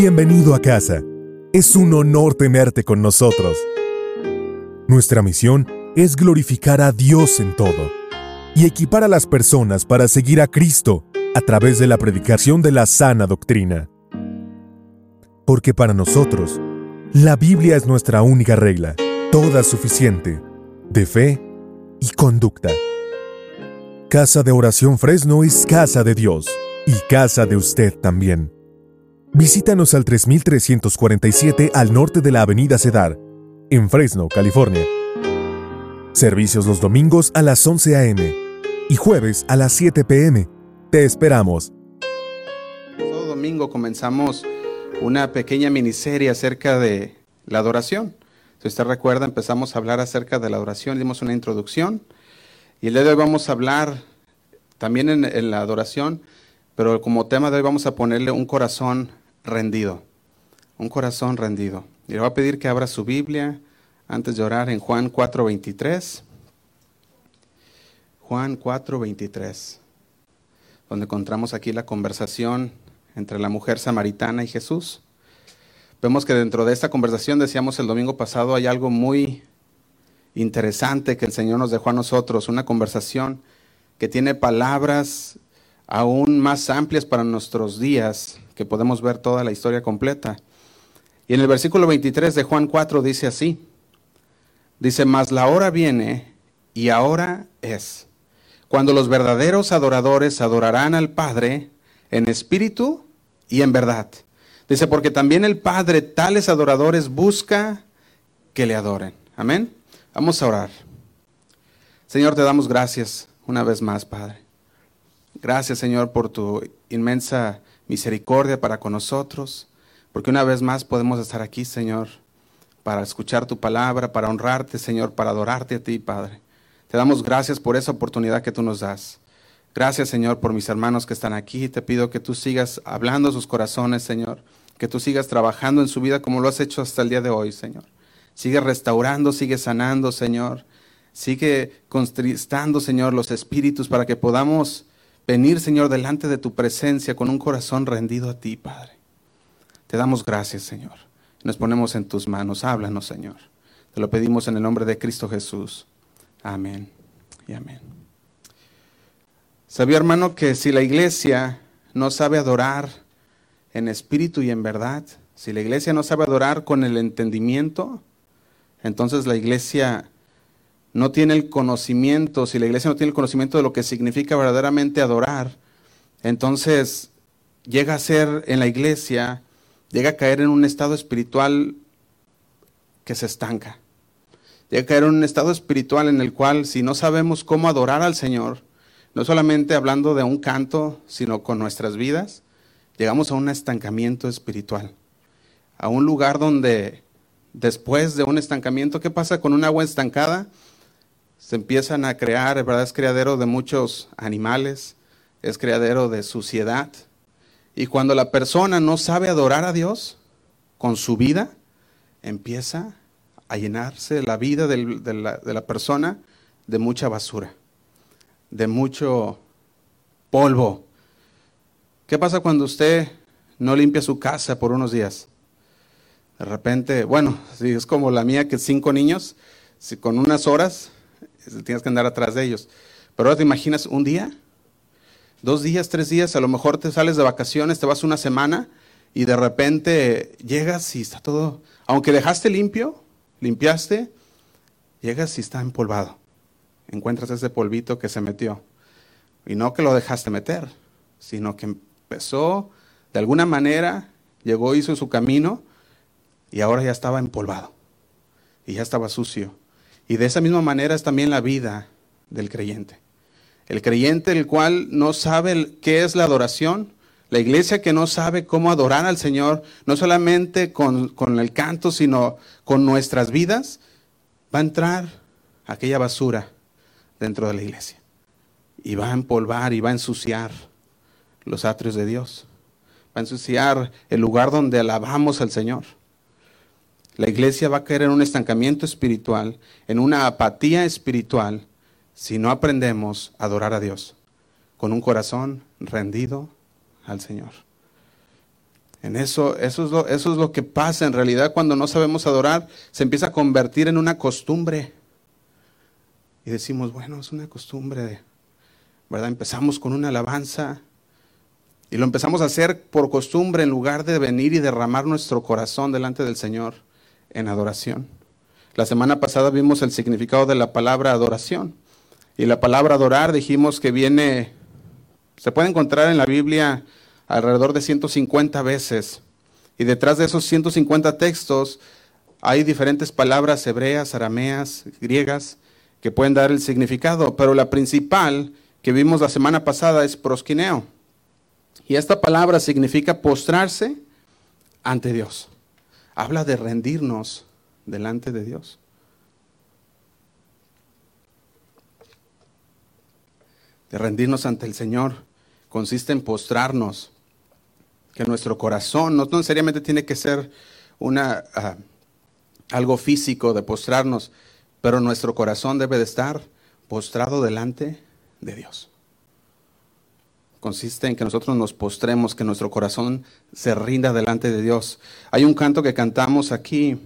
Bienvenido a casa. Es un honor tenerte con nosotros. Nuestra misión es glorificar a Dios en todo y equipar a las personas para seguir a Cristo a través de la predicación de la sana doctrina. Porque para nosotros, la Biblia es nuestra única regla, toda suficiente, de fe y conducta. Casa de Oración Fresno es casa de Dios y casa de usted también. Visítanos al 3347 al norte de la Avenida Cedar, en Fresno, California. Servicios los domingos a las 11 a.m. y jueves a las 7 p.m. Te esperamos. Todo domingo comenzamos una pequeña miniserie acerca de la adoración. Si usted recuerda, empezamos a hablar acerca de la adoración, dimos una introducción y el día de hoy vamos a hablar también en, en la adoración, pero como tema de hoy vamos a ponerle un corazón rendido, un corazón rendido. Y le voy a pedir que abra su Biblia antes de orar en Juan 4:23. Juan 4:23, donde encontramos aquí la conversación entre la mujer samaritana y Jesús. Vemos que dentro de esta conversación, decíamos el domingo pasado, hay algo muy interesante que el Señor nos dejó a nosotros, una conversación que tiene palabras aún más amplias para nuestros días, que podemos ver toda la historia completa. Y en el versículo 23 de Juan 4 dice así, dice, mas la hora viene y ahora es, cuando los verdaderos adoradores adorarán al Padre en espíritu y en verdad. Dice, porque también el Padre tales adoradores busca que le adoren. Amén. Vamos a orar. Señor, te damos gracias una vez más, Padre. Gracias, Señor, por tu inmensa misericordia para con nosotros, porque una vez más podemos estar aquí, Señor, para escuchar tu palabra, para honrarte, Señor, para adorarte a ti, Padre. Te damos gracias por esa oportunidad que tú nos das. Gracias, Señor, por mis hermanos que están aquí. Te pido que tú sigas hablando a sus corazones, Señor. Que tú sigas trabajando en su vida como lo has hecho hasta el día de hoy, Señor. Sigue restaurando, sigue sanando, Señor. Sigue contristando, Señor, los espíritus para que podamos venir, Señor, delante de tu presencia con un corazón rendido a ti, Padre. Te damos gracias, Señor. Nos ponemos en tus manos. Háblanos, Señor. Te lo pedimos en el nombre de Cristo Jesús. Amén y amén. ¿Sabía, hermano, que si la iglesia no sabe adorar en espíritu y en verdad, si la iglesia no sabe adorar con el entendimiento, entonces la iglesia no tiene el conocimiento, si la iglesia no tiene el conocimiento de lo que significa verdaderamente adorar, entonces llega a ser en la iglesia, llega a caer en un estado espiritual que se estanca. Llega a caer en un estado espiritual en el cual si no sabemos cómo adorar al Señor, no solamente hablando de un canto, sino con nuestras vidas, llegamos a un estancamiento espiritual, a un lugar donde después de un estancamiento, ¿qué pasa con un agua estancada? Se empiezan a crear, ¿verdad? Es criadero de muchos animales, es criadero de suciedad. Y cuando la persona no sabe adorar a Dios con su vida, empieza a llenarse la vida de, la, de la persona de mucha basura, de mucho polvo. ¿Qué pasa cuando usted no limpia su casa por unos días? De repente, bueno, si es como la mía que cinco niños, si con unas horas tienes que andar atrás de ellos. Pero ahora te imaginas un día, dos días, tres días, a lo mejor te sales de vacaciones, te vas una semana y de repente llegas y está todo, aunque dejaste limpio, limpiaste, llegas y está empolvado. Encuentras ese polvito que se metió. Y no que lo dejaste meter, sino que empezó de alguna manera, llegó, hizo su camino y ahora ya estaba empolvado y ya estaba sucio. Y de esa misma manera es también la vida del creyente. El creyente el cual no sabe qué es la adoración, la iglesia que no sabe cómo adorar al Señor, no solamente con, con el canto, sino con nuestras vidas, va a entrar aquella basura dentro de la iglesia. Y va a empolvar y va a ensuciar los atrios de Dios. Va a ensuciar el lugar donde alabamos al Señor. La iglesia va a caer en un estancamiento espiritual, en una apatía espiritual, si no aprendemos a adorar a Dios con un corazón rendido al Señor. En eso, eso es, lo, eso es lo que pasa en realidad cuando no sabemos adorar, se empieza a convertir en una costumbre. Y decimos, bueno, es una costumbre, ¿verdad? Empezamos con una alabanza y lo empezamos a hacer por costumbre en lugar de venir y derramar nuestro corazón delante del Señor en adoración. La semana pasada vimos el significado de la palabra adoración. Y la palabra adorar dijimos que viene, se puede encontrar en la Biblia alrededor de 150 veces. Y detrás de esos 150 textos hay diferentes palabras hebreas, arameas, griegas, que pueden dar el significado. Pero la principal que vimos la semana pasada es prosquineo. Y esta palabra significa postrarse ante Dios. Habla de rendirnos delante de Dios. De rendirnos ante el Señor consiste en postrarnos, que nuestro corazón no necesariamente tiene que ser una, ah, algo físico de postrarnos, pero nuestro corazón debe de estar postrado delante de Dios. Consiste en que nosotros nos postremos, que nuestro corazón se rinda delante de Dios. Hay un canto que cantamos aquí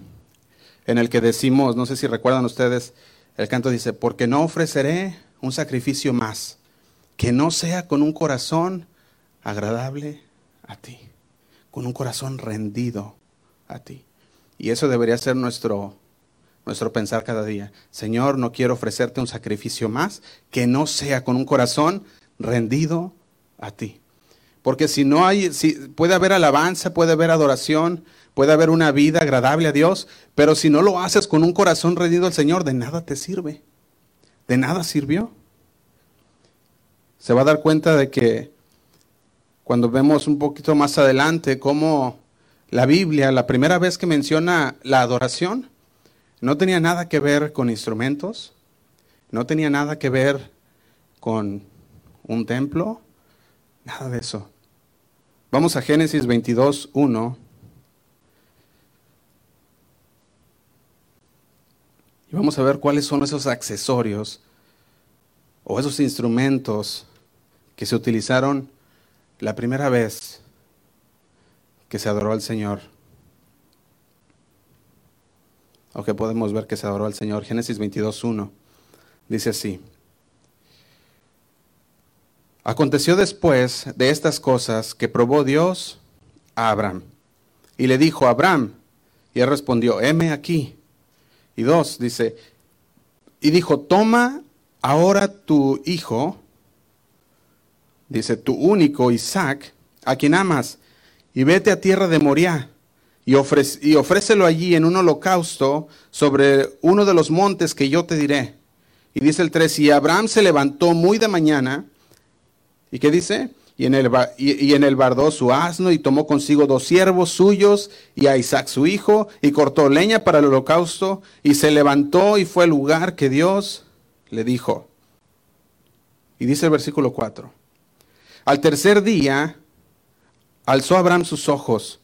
en el que decimos, no sé si recuerdan ustedes, el canto dice, porque no ofreceré un sacrificio más que no sea con un corazón agradable a ti, con un corazón rendido a ti. Y eso debería ser nuestro, nuestro pensar cada día. Señor, no quiero ofrecerte un sacrificio más que no sea con un corazón rendido a ti. Porque si no hay, si, puede haber alabanza, puede haber adoración, puede haber una vida agradable a Dios, pero si no lo haces con un corazón rendido al Señor, de nada te sirve. De nada sirvió se va a dar cuenta de que cuando vemos un poquito más adelante cómo la Biblia, la primera vez que menciona la adoración, no tenía nada que ver con instrumentos, no tenía nada que ver con un templo, nada de eso. Vamos a Génesis 22, 1. Y vamos a ver cuáles son esos accesorios o esos instrumentos que se utilizaron la primera vez que se adoró al Señor. O que podemos ver que se adoró al Señor. Génesis 22.1 dice así. Aconteció después de estas cosas que probó Dios a Abraham. Y le dijo, Abraham, y él respondió, heme aquí. Y dos, dice, y dijo, toma ahora tu hijo, dice, tu único Isaac, a quien amas, y vete a tierra de Moriah, y, y ofrécelo allí en un holocausto sobre uno de los montes que yo te diré. Y dice el 3, y Abraham se levantó muy de mañana, ¿y qué dice? Y en, el, y, en el bardó su asno y tomó consigo dos siervos suyos y a Isaac su hijo y cortó leña para el holocausto y se levantó y fue al lugar que Dios le dijo. Y dice el versículo 4. Al tercer día alzó Abraham sus ojos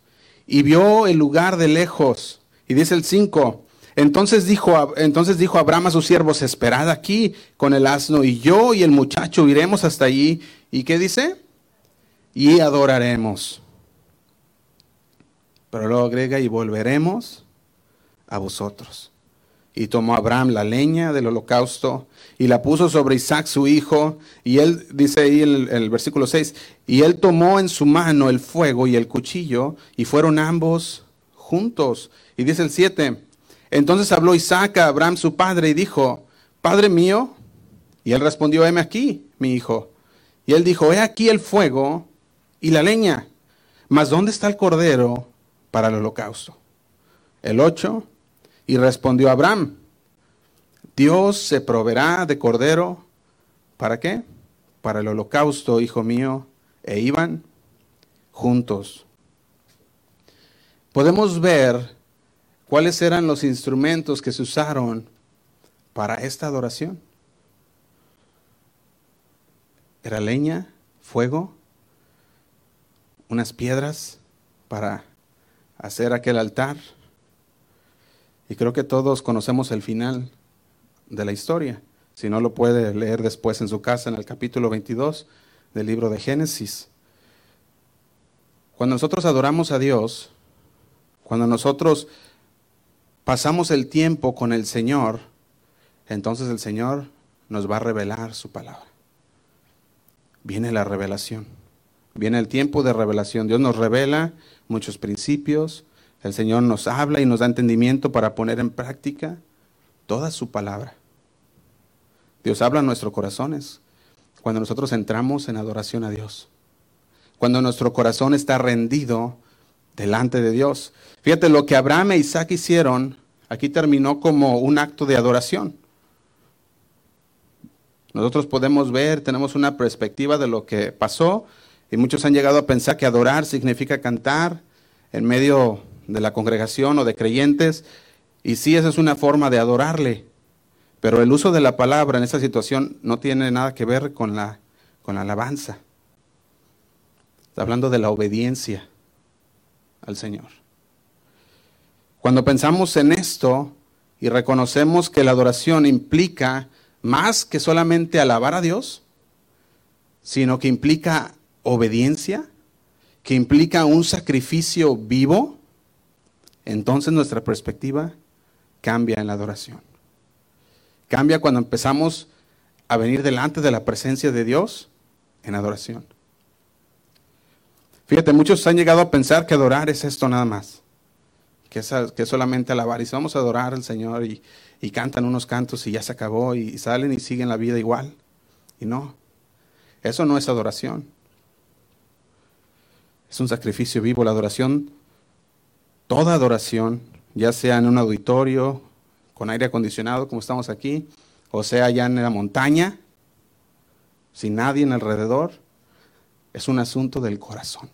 y vio el lugar de lejos. Y dice el 5, entonces dijo, entonces dijo Abraham a sus siervos, esperad aquí con el asno y yo y el muchacho iremos hasta allí. ¿Y qué dice? Y adoraremos. Pero luego agrega, y volveremos a vosotros. Y tomó Abraham la leña del holocausto y la puso sobre Isaac su hijo. Y él, dice ahí en el, versículo 6, y él tomó en su mano el fuego y el cuchillo y fueron ambos juntos. Y dice el 7, entonces habló Isaac a Abraham su padre y dijo, Padre mío. Y él respondió, heme aquí, mi hijo. Y él dijo, he aquí el fuego y la leña. Mas ¿dónde está el cordero para el holocausto? El 8. Y respondió Abraham, Dios se proveerá de cordero, ¿para qué? Para el holocausto, hijo mío, e iban juntos. Podemos ver cuáles eran los instrumentos que se usaron para esta adoración. Era leña, fuego, unas piedras para hacer aquel altar y creo que todos conocemos el final de la historia. Si no lo puede leer después en su casa en el capítulo 22 del libro de Génesis. Cuando nosotros adoramos a Dios, cuando nosotros pasamos el tiempo con el Señor, entonces el Señor nos va a revelar su palabra. Viene la revelación. Viene el tiempo de revelación. Dios nos revela muchos principios. El Señor nos habla y nos da entendimiento para poner en práctica toda su palabra. Dios habla en nuestros corazones cuando nosotros entramos en adoración a Dios. Cuando nuestro corazón está rendido delante de Dios. Fíjate, lo que Abraham e Isaac hicieron, aquí terminó como un acto de adoración. Nosotros podemos ver, tenemos una perspectiva de lo que pasó y muchos han llegado a pensar que adorar significa cantar en medio de la congregación o de creyentes. Y sí, esa es una forma de adorarle. Pero el uso de la palabra en esta situación no tiene nada que ver con la, con la alabanza. Está hablando de la obediencia al Señor. Cuando pensamos en esto y reconocemos que la adoración implica más que solamente alabar a Dios, sino que implica obediencia, que implica un sacrificio vivo, entonces nuestra perspectiva cambia en la adoración. Cambia cuando empezamos a venir delante de la presencia de Dios en adoración. Fíjate, muchos han llegado a pensar que adorar es esto nada más, que es, que solamente alabar. Y si vamos a adorar al Señor y, y cantan unos cantos y ya se acabó y salen y siguen la vida igual. Y no, eso no es adoración. Es un sacrificio vivo. La adoración, toda adoración, ya sea en un auditorio, con aire acondicionado como estamos aquí, o sea allá en la montaña, sin nadie en alrededor, es un asunto del corazón.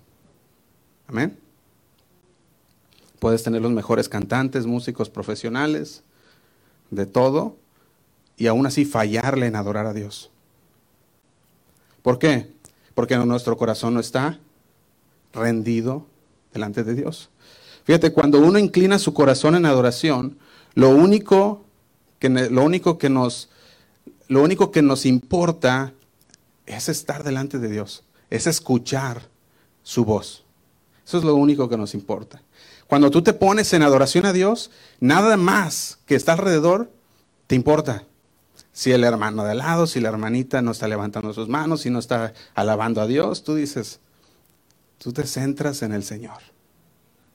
Amén. Puedes tener los mejores cantantes, músicos profesionales, de todo, y aún así fallarle en adorar a Dios. ¿Por qué? Porque nuestro corazón no está rendido delante de Dios. Fíjate, cuando uno inclina su corazón en adoración, lo único que, lo único que, nos, lo único que nos importa es estar delante de Dios, es escuchar su voz. Eso es lo único que nos importa. Cuando tú te pones en adoración a Dios, nada más que está alrededor te importa. Si el hermano de al lado, si la hermanita no está levantando sus manos, si no está alabando a Dios, tú dices, tú te centras en el Señor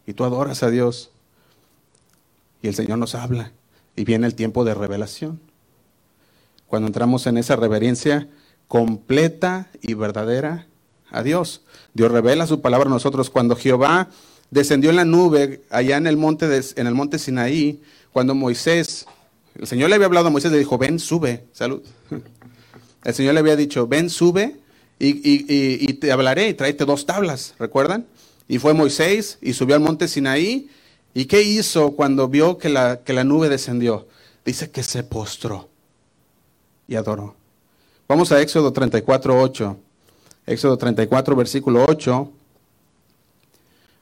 y tú adoras a Dios y el Señor nos habla y viene el tiempo de revelación. Cuando entramos en esa reverencia completa y verdadera a Dios. Dios revela su palabra a nosotros. Cuando Jehová descendió en la nube allá en el monte, en el monte Sinaí, cuando Moisés, el Señor le había hablado a Moisés, le dijo, ven, sube, salud. El Señor le había dicho, ven, sube y, te hablaré y tráete dos tablas, ¿recuerdan? Y fue Moisés y subió al monte Sinaí. ¿Y qué hizo cuando vio que la, que la nube descendió? Dice que se postró y adoró. Vamos a Éxodo 34, 8. Éxodo 34, versículo 8.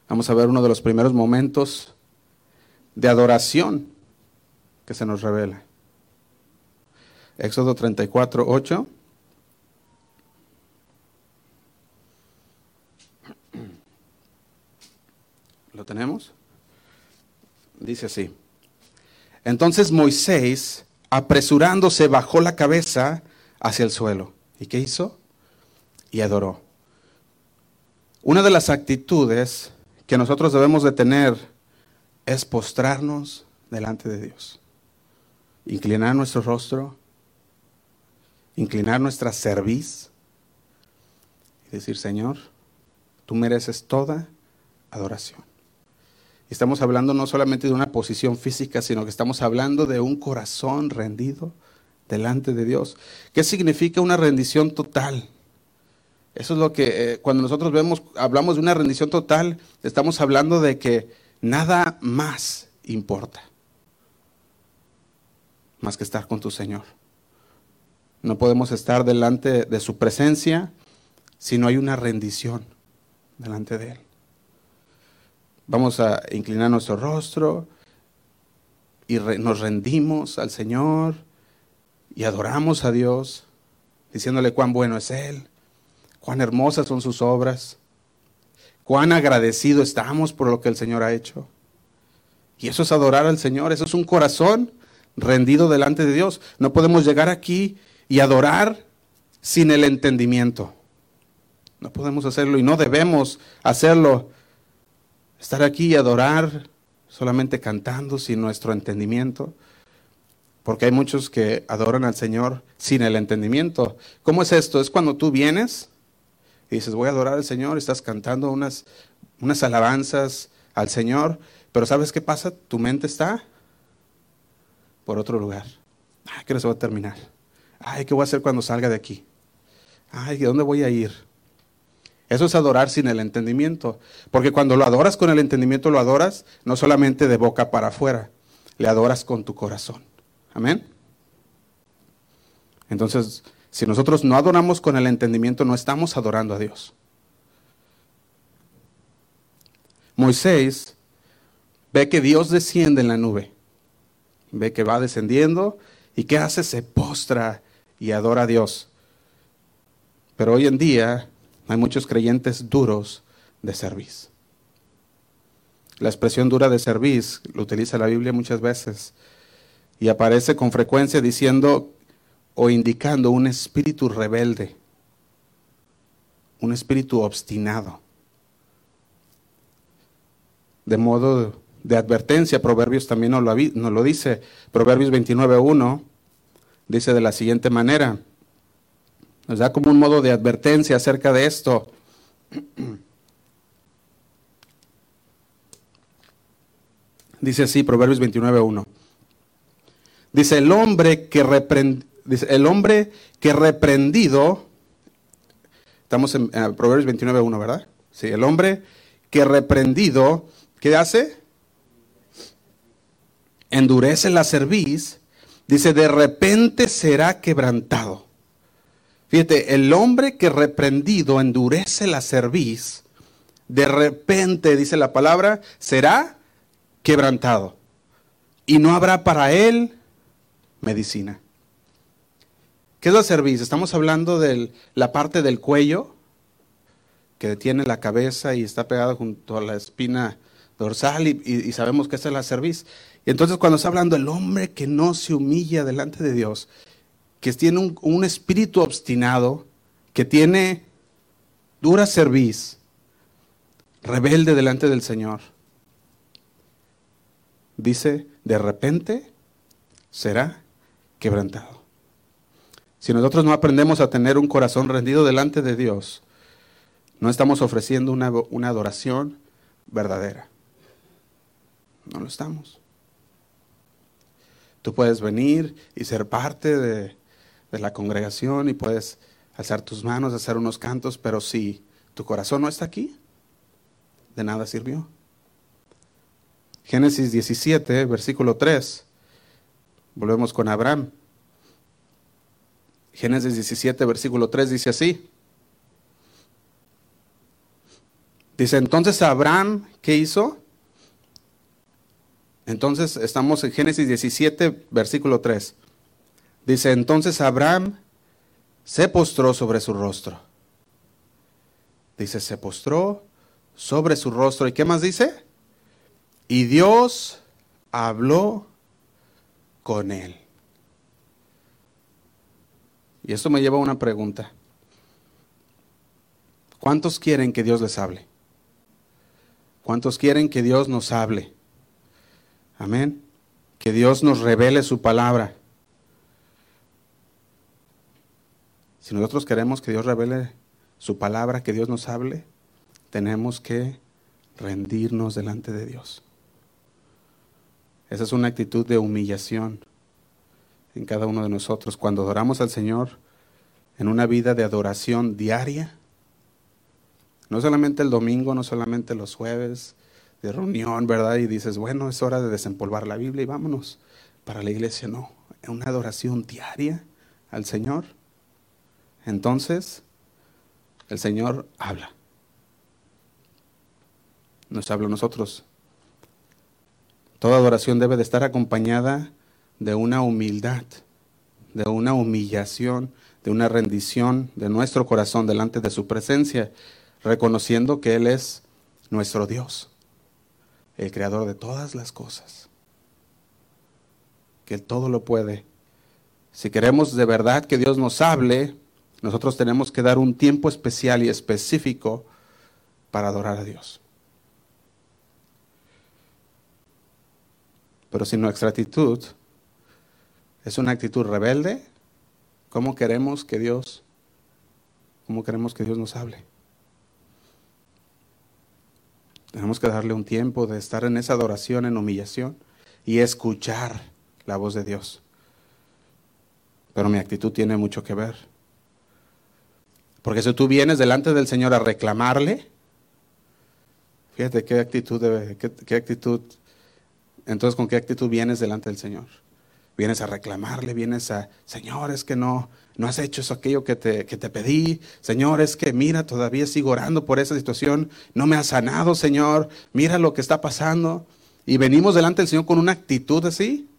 Vamos a ver uno de los primeros momentos de adoración que se nos revela. Éxodo 34, 8. ¿Lo tenemos? Dice así. Entonces Moisés, apresurándose, bajó la cabeza hacia el suelo. ¿Y qué hizo? y adoró. Una de las actitudes que nosotros debemos de tener es postrarnos delante de Dios. Inclinar nuestro rostro, inclinar nuestra cerviz y decir, Señor, tú mereces toda adoración. Estamos hablando no solamente de una posición física, sino que estamos hablando de un corazón rendido delante de Dios. ¿Qué significa una rendición total? Eso es lo que eh, cuando nosotros vemos, hablamos de una rendición total, estamos hablando de que nada más importa más que estar con tu Señor. No podemos estar delante de su presencia si no hay una rendición delante de Él. Vamos a inclinar nuestro rostro y nos rendimos al Señor y adoramos a Dios, diciéndole cuán bueno es Él cuán hermosas son sus obras, cuán agradecido estamos por lo que el Señor ha hecho. Y eso es adorar al Señor, eso es un corazón rendido delante de Dios. No podemos llegar aquí y adorar sin el entendimiento. No podemos hacerlo y no debemos hacerlo. Estar aquí y adorar solamente cantando sin nuestro entendimiento. Porque hay muchos que adoran al Señor sin el entendimiento. ¿Cómo es esto? Es cuando tú vienes y dices, voy a adorar al Señor, estás cantando unas, unas alabanzas al Señor, pero ¿sabes qué pasa? Tu mente está por otro lugar. Ay, ¿qué se va a terminar? Ay, ¿qué voy a hacer cuando salga de aquí? Ay, ¿de dónde voy a ir? Eso es adorar sin el entendimiento. Porque cuando lo adoras con el entendimiento, lo adoras no solamente de boca para afuera, le adoras con tu corazón. Amén. Entonces, si nosotros no adoramos con el entendimiento, no estamos adorando a Dios. Moisés ve que Dios desciende en la nube. Ve que va descendiendo y ¿qué hace? Se postra y adora a Dios. Pero hoy en día hay muchos creyentes duros de servicio. La expresión dura de servicio lo utiliza la Biblia muchas veces y aparece con frecuencia diciendo o indicando un espíritu rebelde, un espíritu obstinado. De modo de advertencia, Proverbios también nos lo, dice, Proverbios 29.1 dice de la siguiente manera, nos da como un modo de advertencia acerca de esto. Dice así, Proverbios 29.1. Dice, el hombre que dice, el hombre que reprendido, estamos en, Proverbios 29.1, ¿verdad? Sí, el hombre que reprendido, ¿qué hace? Endurece la cerviz, dice, de repente será quebrantado. Fíjate, el hombre que reprendido endurece la cerviz, de repente, dice la palabra, será quebrantado. Y no habrá para él medicina. ¿Qué es la cerviz? Estamos hablando de la parte del cuello que tiene la cabeza y está pegada junto a la espina dorsal y, sabemos que es la cerviz. Y entonces cuando está hablando el hombre que no se humilla delante de Dios, que tiene un, espíritu obstinado, que tiene dura cerviz, rebelde delante del Señor. Dice, de repente será quebrantado. Si nosotros no aprendemos a tener un corazón rendido delante de Dios, no estamos ofreciendo una, una adoración verdadera. No lo estamos. Tú puedes venir y ser parte de, de la congregación y puedes alzar tus manos, hacer unos cantos, pero si tu corazón no está aquí, de nada sirvió. Génesis 17, versículo 3. Volvemos con Abraham. Génesis 17, versículo 3 dice así. Dice, entonces Abraham, ¿qué hizo? Entonces estamos en Génesis 17, versículo 3. Dice, entonces Abraham se postró sobre su rostro. Dice, se postró sobre su rostro. ¿Y qué más dice? Y Dios habló con él. Y esto me lleva a una pregunta. ¿Cuántos quieren que Dios les hable? ¿Cuántos quieren que Dios nos hable? Amén. Que Dios nos revele su palabra. Si nosotros queremos que Dios revele su palabra, que Dios nos hable, tenemos que rendirnos delante de Dios. Esa es una actitud de humillación en cada uno de nosotros. Cuando adoramos al Señor en una vida de adoración diaria, no solamente el domingo, no solamente los jueves de reunión, ¿verdad? Y dices, bueno, es hora de desempolvar la Biblia y vámonos para la iglesia. No, en una adoración diaria al Señor entonces el Señor habla. Nos habla a nosotros. Toda adoración debe de estar acompañada de una humildad, de una humillación, de una rendición de nuestro corazón delante de su presencia, reconociendo que Él es nuestro Dios, el creador de todas las cosas, que Él todo lo puede. Si queremos de verdad que Dios nos hable, nosotros tenemos que dar un tiempo especial y específico para adorar a Dios. Pero si nuestra actitud es una actitud rebelde, ¿cómo queremos que Dios, cómo queremos que Dios nos hable? Tenemos que darle un tiempo de estar en esa adoración, en humillación y escuchar la voz de Dios. Pero mi actitud tiene mucho que ver. Porque si tú vienes delante del Señor a reclamarle, fíjate qué actitud, debe, qué, actitud, entonces con qué actitud vienes delante del Señor. Vienes a reclamarle, vienes a, Señor, es que no, no has hecho eso, aquello que te, que te pedí. Señor, es que mira, todavía sigo orando por esa situación. No me has sanado, Señor. Mira lo que está pasando. Y venimos delante del Señor con una actitud así.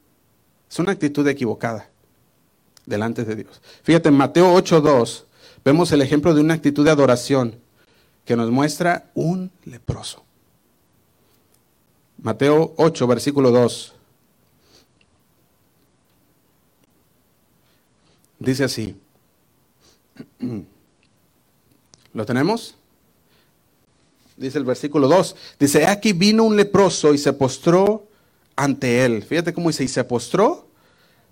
Es una actitud equivocada delante de Dios. Fíjate, en Mateo 8.2 vemos el ejemplo de una actitud de adoración que nos muestra un leproso. Mateo 8, versículo 2. Dice así. ¿Lo tenemos? Dice el versículo 2. Dice, aquí vino un leproso y se postró ante él. Fíjate cómo dice, y se postró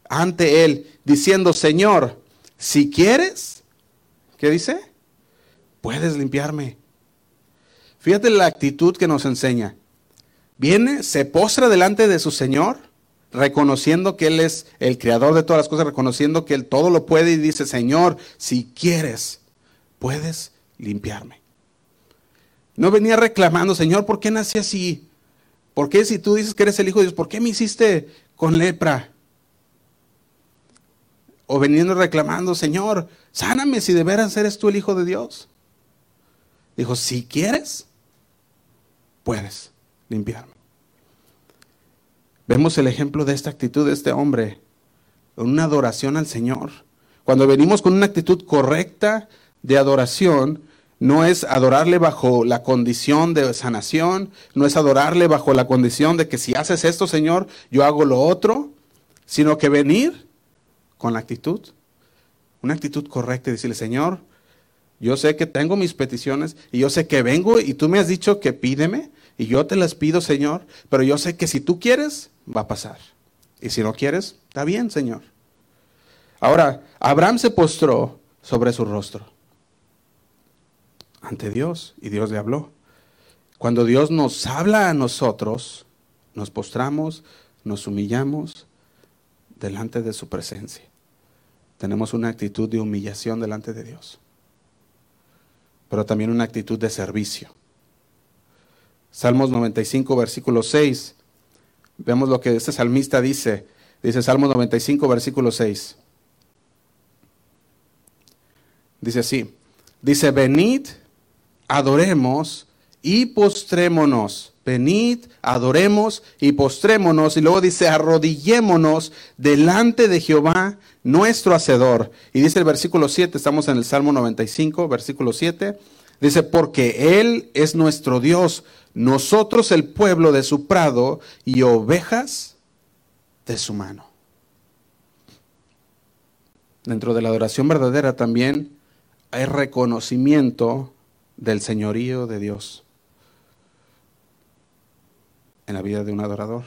ante él, diciendo, Señor, si quieres, ¿qué dice? Puedes limpiarme. Fíjate la actitud que nos enseña. Viene, se postra delante de su Señor reconociendo que Él es el creador de todas las cosas, reconociendo que Él todo lo puede y dice, Señor, si quieres, puedes limpiarme. No venía reclamando, Señor, ¿por qué nací así? ¿Por qué si tú dices que eres el Hijo de Dios, ¿por qué me hiciste con lepra? O veniendo reclamando, Señor, sáname si de veras eres tú el Hijo de Dios. Dijo, si quieres, puedes limpiarme. Vemos el ejemplo de esta actitud de este hombre, una adoración al Señor. Cuando venimos con una actitud correcta de adoración, no es adorarle bajo la condición de sanación, no es adorarle bajo la condición de que si haces esto, Señor, yo hago lo otro, sino que venir con la actitud, una actitud correcta y decirle, Señor, yo sé que tengo mis peticiones y yo sé que vengo y tú me has dicho que pídeme y yo te las pido, Señor, pero yo sé que si tú quieres, va a pasar. Y si no quieres, está bien, Señor. Ahora, Abraham se postró sobre su rostro ante Dios y Dios le habló. Cuando Dios nos habla a nosotros, nos postramos, nos humillamos delante de su presencia. Tenemos una actitud de humillación delante de Dios, pero también una actitud de servicio. Salmos 95, versículo 6 Vemos lo que este salmista dice. Dice Salmo 95, versículo 6. Dice así. Dice, venid, adoremos y postrémonos. Venid, adoremos y postrémonos. Y luego dice, arrodillémonos delante de Jehová, nuestro Hacedor. Y dice el versículo 7, estamos en el Salmo 95, versículo 7. Dice, porque Él es nuestro Dios, nosotros el pueblo de su prado y ovejas de su mano. Dentro de la adoración verdadera también hay reconocimiento del señorío de Dios en la vida de un adorador.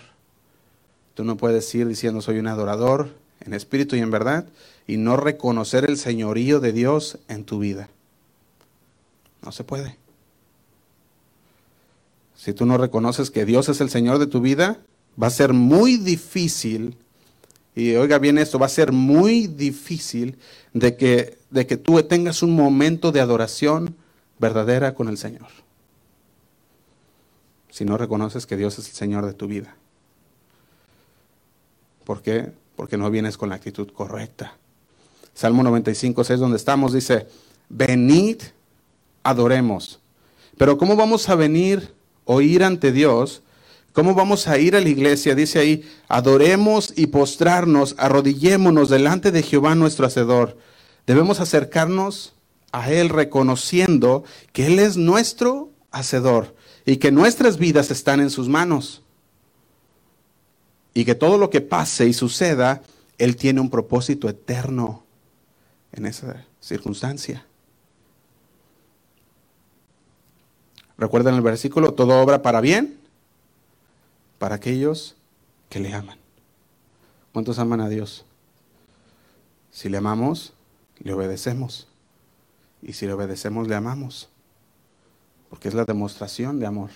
Tú no puedes ir diciendo soy un adorador en espíritu y en verdad y no reconocer el señorío de Dios en tu vida. No se puede. Si tú no reconoces que Dios es el Señor de tu vida, va a ser muy difícil, y oiga bien esto, va a ser muy difícil de que, de que tú tengas un momento de adoración verdadera con el Señor. Si no reconoces que Dios es el Señor de tu vida. ¿Por qué? Porque no vienes con la actitud correcta. Salmo 95, 6, donde estamos, dice, venid, adoremos. Pero ¿cómo vamos a venir o ir ante Dios, ¿cómo vamos a ir a la iglesia? Dice ahí, adoremos y postrarnos, arrodillémonos delante de Jehová nuestro Hacedor. Debemos acercarnos a Él reconociendo que Él es nuestro Hacedor. y que nuestras vidas están en sus manos. Y que todo lo que pase y suceda, Él tiene un propósito eterno en esa circunstancia. Recuerden el versículo, todo obra para bien para aquellos que le aman. ¿Cuántos aman a Dios? Si le amamos, le obedecemos. Y si le obedecemos, le amamos. Porque es la demostración de amor.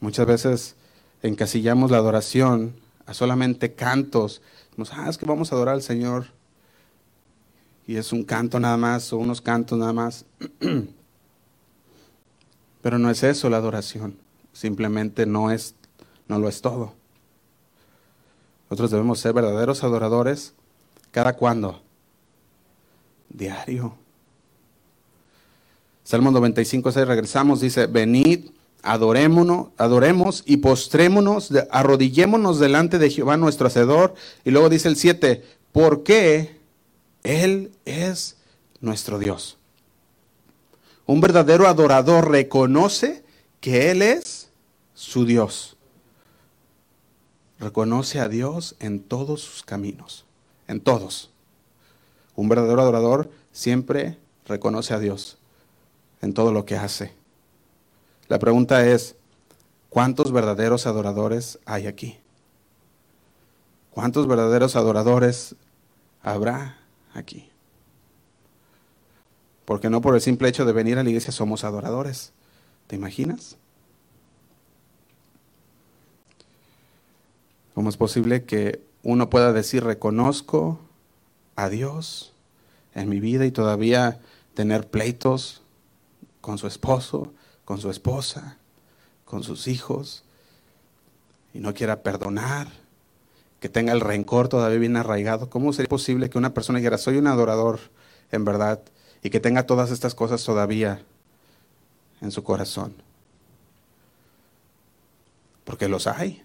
Muchas veces encasillamos la adoración a solamente cantos. ah, es que vamos a adorar al Señor. Y es un canto nada más, o unos cantos nada más. Pero no es eso la adoración. Simplemente no es, no lo es todo. Nosotros debemos ser verdaderos adoradores. ¿Cada cuándo? Diario. Salmo 95, 6, regresamos, dice, venid, adorémonos, adoremos y postrémonos, arrodillémonos delante de Jehová nuestro Hacedor. Y luego dice el 7, porque Él es nuestro Dios. Un verdadero adorador reconoce que Él es su Dios. Reconoce a Dios en todos sus caminos, en todos. Un verdadero adorador siempre reconoce a Dios en todo lo que hace. La pregunta es, ¿cuántos verdaderos adoradores hay aquí? ¿Cuántos verdaderos adoradores habrá aquí? Porque no por el simple hecho de venir a la iglesia somos adoradores. ¿Te imaginas? ¿Cómo es posible que uno pueda decir reconozco a Dios en mi vida y todavía tener pleitos con su esposo, con su esposa, con sus hijos y no quiera perdonar, que tenga el rencor todavía bien arraigado? ¿Cómo sería posible que una persona dijera soy un adorador en verdad y que tenga todas estas cosas todavía en su corazón? Porque los hay.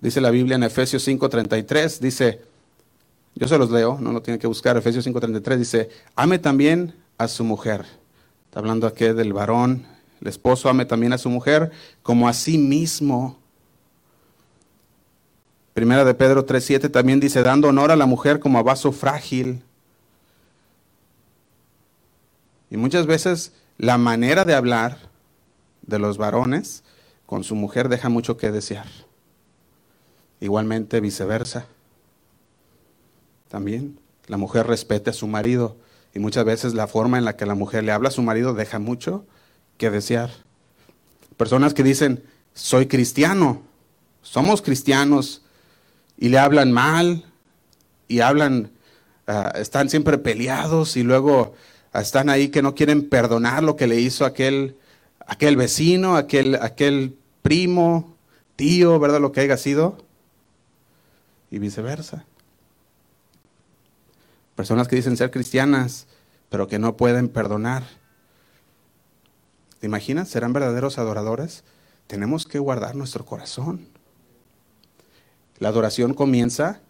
Dice la Biblia en Efesios 5:33, dice, yo se los leo, no lo tienen que buscar, Efesios 5:33 dice, ame también a su mujer. Está hablando aquí del varón, el esposo ame también a su mujer como a sí mismo. Primera de Pedro 3:7 también dice, dando honor a la mujer como a vaso frágil. Y muchas veces la manera de hablar de los varones con su mujer deja mucho que desear. Igualmente viceversa. También la mujer respete a su marido y muchas veces la forma en la que la mujer le habla a su marido deja mucho que desear. Personas que dicen, soy cristiano, somos cristianos y le hablan mal y hablan, ah, están siempre peleados y luego están ahí que no quieren perdonar lo que le hizo aquel, aquel vecino, aquel, aquel primo, tío, ¿verdad? Lo que haya sido y viceversa. Personas que dicen ser cristianas, pero que no pueden perdonar. ¿Te imaginas? ¿Serán verdaderos adoradores? Tenemos que guardar nuestro corazón. La adoración comienza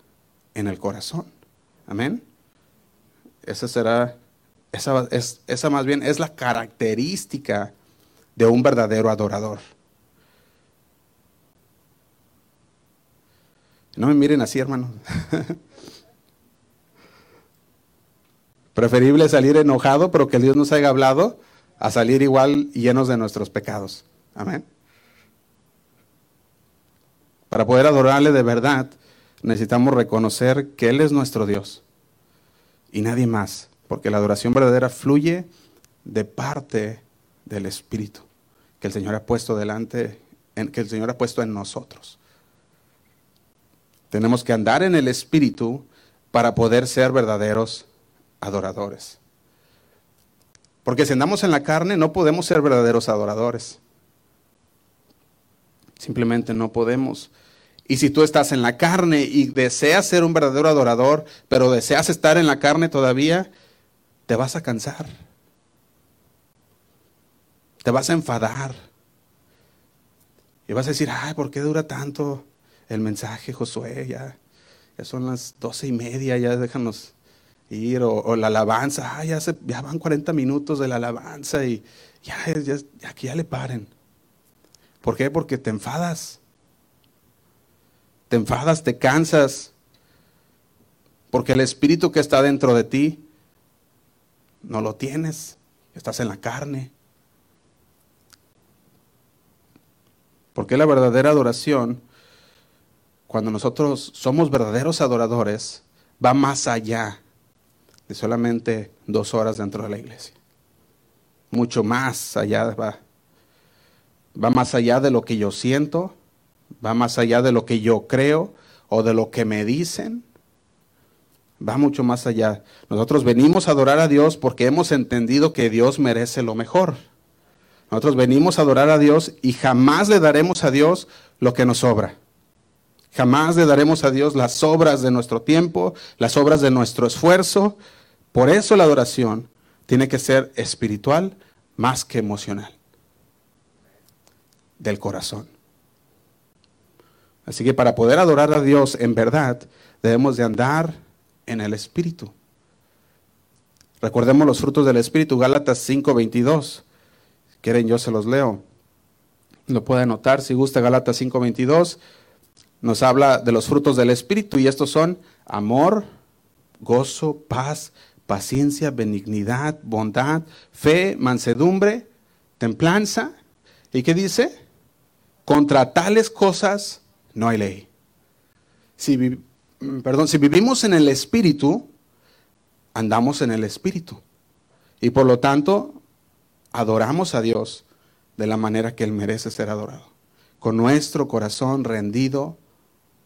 en el corazón. Amén. Esa será, esa, es, esa más bien es la característica de un verdadero adorador. No me miren así, hermano. Preferible salir enojado, pero que Dios nos haya hablado, a salir igual llenos de nuestros pecados. Amén. Para poder adorarle de verdad, necesitamos reconocer que Él es nuestro Dios y nadie más, porque la adoración verdadera fluye de parte del Espíritu que el Señor ha puesto delante, que el Señor ha puesto en nosotros. Tenemos que andar en el Espíritu para poder ser verdaderos adoradores. Porque si andamos en la carne no podemos ser verdaderos adoradores. Simplemente no podemos. Y si tú estás en la carne y deseas ser un verdadero adorador, pero deseas estar en la carne todavía, te vas a cansar. Te vas a enfadar. Y vas a decir, ay, ¿por qué dura tanto? el mensaje, Josué, ya, ya son las doce y media, ya déjanos ir, o, la alabanza, ah, ya, se, ya van 40 minutos de la alabanza y ya, ya, aquí ya le paren. ¿Por qué? Porque te enfadas. Te enfadas, te cansas. Porque el espíritu que está dentro de ti no lo tienes. Estás en la carne. Porque la verdadera adoración, cuando nosotros somos verdaderos adoradores, va más allá de solamente dos horas dentro de la iglesia. Mucho más allá va. Va más allá de lo que yo siento, va más allá de lo que yo creo o de lo que me dicen. Va mucho más allá. Nosotros venimos a adorar a Dios porque hemos entendido que Dios merece lo mejor. Nosotros venimos a adorar a Dios y jamás le daremos a Dios lo que nos sobra. Jamás le daremos a Dios las obras de nuestro tiempo, las obras de nuestro esfuerzo. Por eso la adoración tiene que ser espiritual más que emocional. Del corazón. Así que para poder adorar a Dios en verdad, debemos de andar en el Espíritu. Recordemos los frutos del Espíritu, Gálatas 5:22. Quieren, yo se los leo. Lo puede anotar si gusta Gálatas 5:22 nos habla de los frutos del Espíritu y estos son amor, gozo, paz, paciencia, benignidad, bondad, fe, mansedumbre, templanza. ¿Y qué dice? Contra tales cosas no hay ley. Si, perdón, si vivimos en el Espíritu, andamos en el Espíritu. Y por lo tanto, adoramos a Dios de la manera que Él merece ser adorado. Con nuestro corazón rendido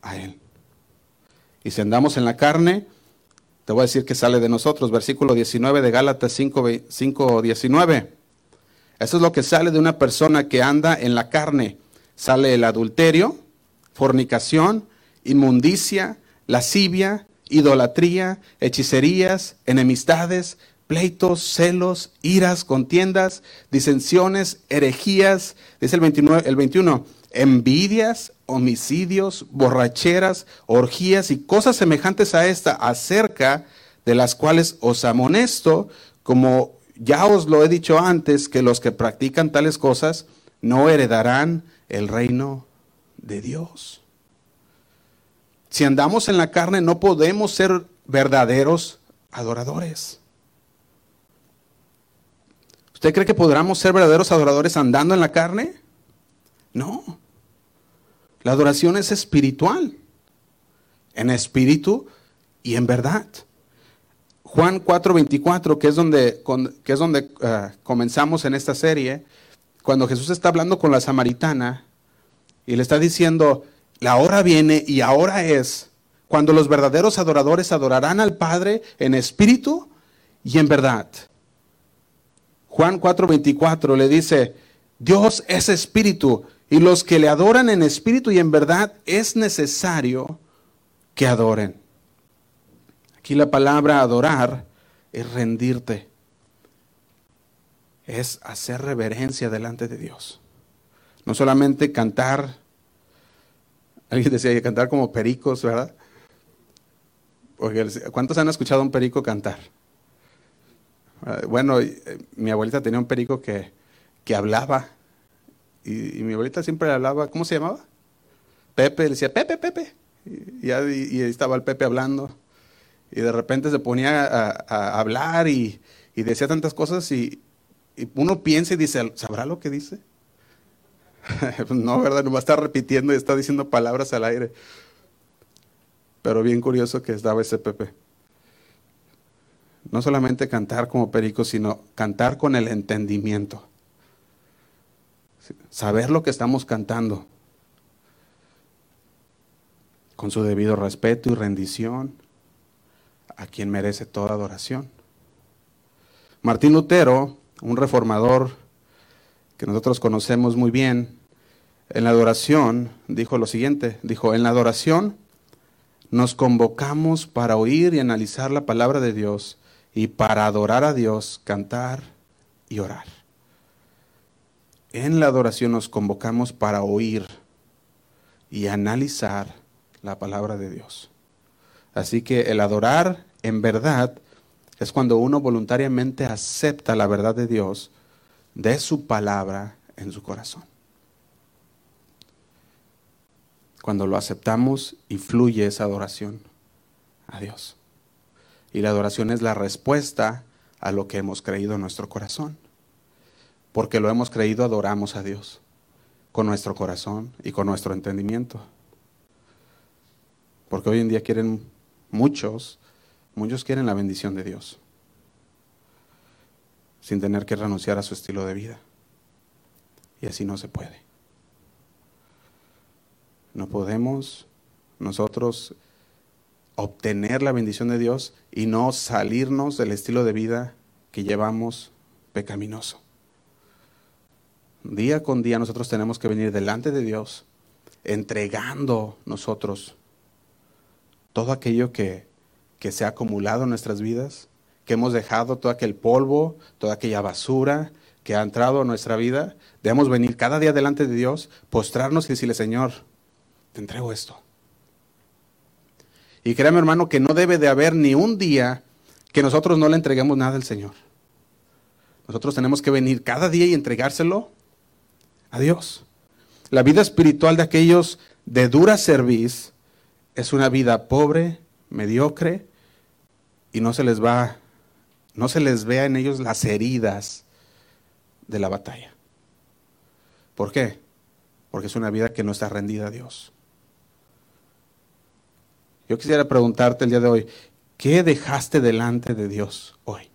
a Él. Y si andamos en la carne, te voy a decir que sale de nosotros, versículo 19 de Gálatas 5, 19. Eso es lo que sale de una persona que anda en la carne. Sale el adulterio, fornicación, inmundicia, lascivia, idolatría, hechicerías, enemistades, pleitos, celos, iras, contiendas, disensiones, herejías, dice el, 29, el 21, envidias, homicidios, borracheras, orgías y cosas semejantes a esta, acerca de las cuales os amonesto, como ya os lo he dicho antes, que los que practican tales cosas no heredarán el reino de Dios. Si andamos en la carne no podemos ser verdaderos adoradores. ¿Usted cree que podremos ser verdaderos adoradores andando en la carne? No. La adoración es espiritual, en espíritu y en verdad. Juan 4:24, que es donde, que es donde eh, comenzamos en esta serie, cuando Jesús está hablando con la samaritana y le está diciendo, la hora viene y ahora es cuando los verdaderos adoradores adorarán al Padre en espíritu y en verdad. Juan 4:24 le dice, Dios es espíritu y los que le adoran en espíritu y en verdad es necesario que adoren. Aquí la palabra adorar es rendirte, es hacer reverencia delante de Dios. No solamente cantar, alguien decía que cantar como pericos, ¿verdad? ¿Cuántos han escuchado a un perico cantar? Ah, bueno, eh, mi abuelita tenía un perico que, que hablaba y, mi abuelita siempre le hablaba, ¿cómo se llamaba? Pepe, le decía, Pepe, Pepe. Y, estaba el Pepe hablando. Y de repente se ponía a, hablar y, decía tantas cosas y, uno piensa y dice, ¿sabrá lo que dice? no, ¿verdad? No va a estar repitiendo y está diciendo palabras al aire. Pero bien curioso que estaba ese Pepe. No solamente cantar como perico, sino cantar con el entendimiento saber lo que estamos cantando, con su debido respeto y rendición a quien merece toda adoración. Martín Lutero, un reformador que nosotros conocemos muy bien, en la adoración dijo lo siguiente, dijo, en la adoración nos convocamos para oír y analizar la palabra de Dios y para adorar a Dios, cantar y orar. En la adoración nos convocamos para oír y analizar la palabra de Dios. Así que el adorar en verdad Es cuando uno voluntariamente acepta la verdad de Dios, de su palabra en su corazón. Cuando lo aceptamos y fluye esa adoración a Dios. Y la adoración es la respuesta a lo que hemos creído en nuestro corazón. Porque lo hemos creído, adoramos a Dios con nuestro corazón y con nuestro entendimiento. Porque hoy en día quieren muchos, muchos quieren la bendición de Dios, sin tener que renunciar a su estilo de vida. Y así no se puede. No podemos nosotros obtener la bendición de Dios y no salirnos del estilo de vida que llevamos pecaminoso. Día con día nosotros tenemos que venir delante de Dios entregando nosotros todo aquello que, que se ha acumulado en nuestras vidas, que hemos dejado todo aquel polvo, toda aquella basura que ha entrado en nuestra vida. Debemos venir cada día delante de Dios, postrarnos y decirle, Señor, te entrego esto. Y créame hermano que no debe de haber ni un día que nosotros no le entreguemos nada al Señor. Nosotros tenemos que venir cada día y entregárselo a Dios. La vida espiritual de aquellos de dura cerviz es una vida pobre, mediocre, y no se les va, no se les vea en ellos las heridas de la batalla. ¿Por qué? Porque es una vida que no está rendida a Dios. Yo quisiera preguntarte el día de hoy, ¿qué dejaste delante de Dios hoy?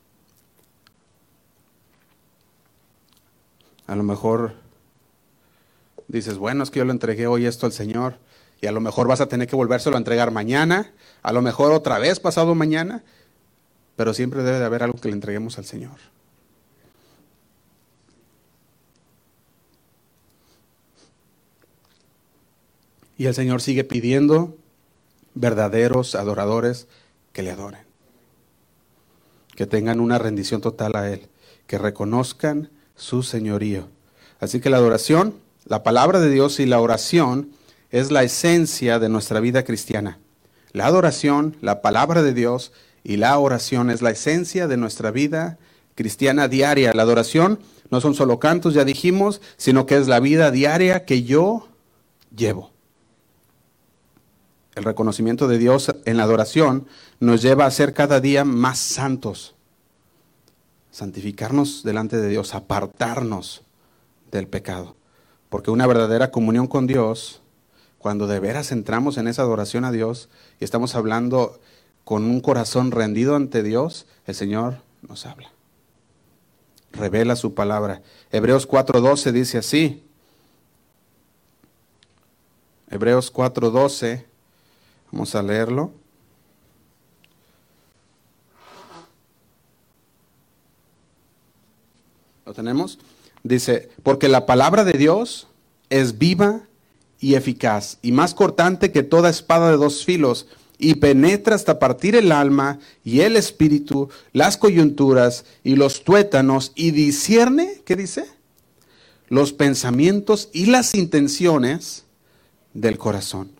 A lo mejor dices, bueno, es que yo le entregué hoy esto al Señor y a lo mejor vas a tener que volvérselo a entregar mañana, a lo mejor otra vez pasado mañana, pero siempre debe de haber algo que le entreguemos al Señor. Y el Señor sigue pidiendo verdaderos adoradores que le adoren, que tengan una rendición total a Él, que reconozcan su señorío. Así que la adoración, la palabra de Dios y la oración es la esencia de nuestra vida cristiana. La adoración, la palabra de Dios y la oración es la esencia de nuestra vida cristiana diaria. La adoración no son solo cantos, ya dijimos, sino que es la vida diaria que yo llevo el reconocimiento de Dios en la adoración nos lleva a ser cada día más santos, santificarnos delante de Dios, apartarnos del pecado. Porque una verdadera comunión con Dios, cuando de veras entramos en esa adoración a Dios y estamos hablando con un corazón rendido ante Dios, el Señor nos habla. Revela su palabra. Hebreos 4:12 dice así. Hebreos 4:12 Vamos a leerlo. ¿Lo tenemos? Dice, porque la palabra de Dios es viva y eficaz y más cortante que toda espada de dos filos y penetra hasta partir el alma y el espíritu, las coyunturas y los tuétanos y discierne, ¿qué dice? Los pensamientos y las intenciones del corazón.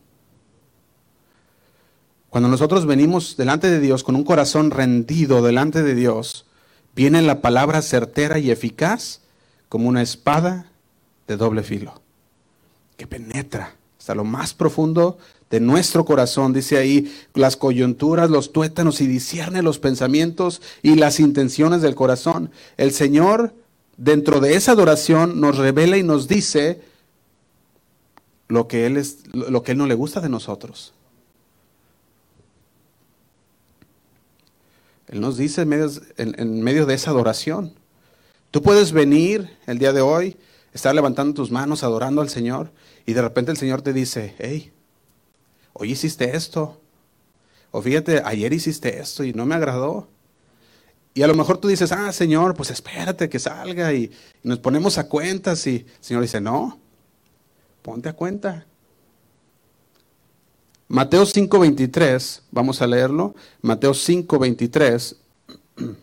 Cuando nosotros venimos delante de Dios con un corazón rendido delante de Dios, viene la palabra certera y eficaz como una espada de doble filo, que penetra hasta lo más profundo de nuestro corazón. Dice ahí las coyunturas, los tuétanos y discierne los pensamientos y las intenciones del corazón. El Señor, dentro de esa adoración, nos revela y nos dice lo que Él, es, lo que él no le gusta de nosotros. Él nos dice en medio, de esa adoración. Tú puedes venir el día de hoy, estar levantando tus manos, adorando al Señor, y de repente el Señor te dice, hey, hoy hiciste esto, o fíjate, ayer hiciste esto y no me agradó. Y a lo mejor tú dices, ah, Señor, pues espérate que salga y, nos ponemos a cuentas y el Señor dice, no, ponte a cuenta. Mateo 5:23, vamos a leerlo. Mateo 5:23.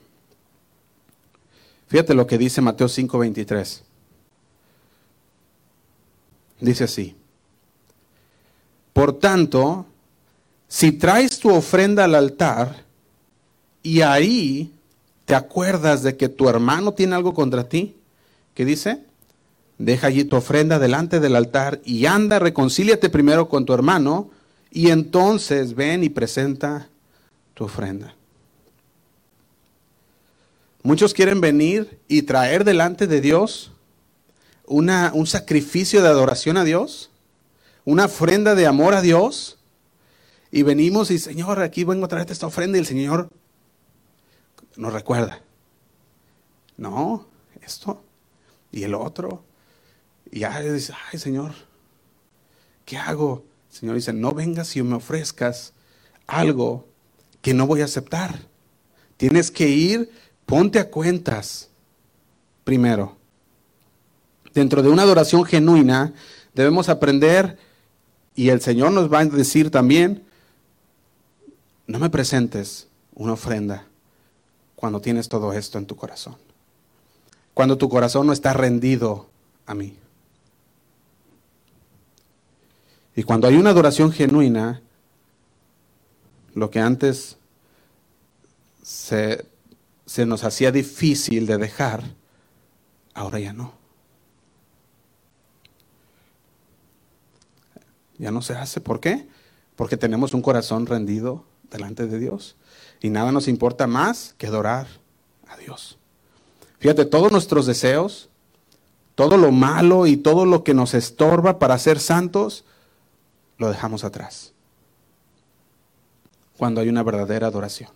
Fíjate lo que dice Mateo 5:23. Dice así. Por tanto, si traes tu ofrenda al altar y ahí te acuerdas de que tu hermano tiene algo contra ti, ¿qué dice? Deja allí tu ofrenda delante del altar y anda, reconcíliate primero con tu hermano y entonces ven y presenta tu ofrenda. Muchos quieren venir y traer delante de Dios una, un sacrificio de adoración a Dios, una ofrenda de amor a Dios, y venimos y, Señor, aquí vengo a traerte esta ofrenda y el Señor nos recuerda. No, esto y el otro. Y ya dice, ay Señor, ¿qué hago? El Señor dice, no vengas y me ofrezcas algo que no voy a aceptar. Tienes que ir, ponte a cuentas primero. Dentro de una adoración genuina debemos aprender, y el Señor nos va a decir también, no me presentes una ofrenda cuando tienes todo esto en tu corazón. Cuando tu corazón no está rendido a mí. Y cuando hay una adoración genuina, lo que antes se, se, nos hacía difícil de dejar, ahora ya no. Ya no se hace. ¿Por qué? Porque tenemos un corazón rendido delante de Dios. Y nada nos importa más que adorar a Dios. Fíjate, todos nuestros deseos, todo lo malo y todo lo que nos estorba para ser santos, lo dejamos atrás. Cuando hay una verdadera adoración.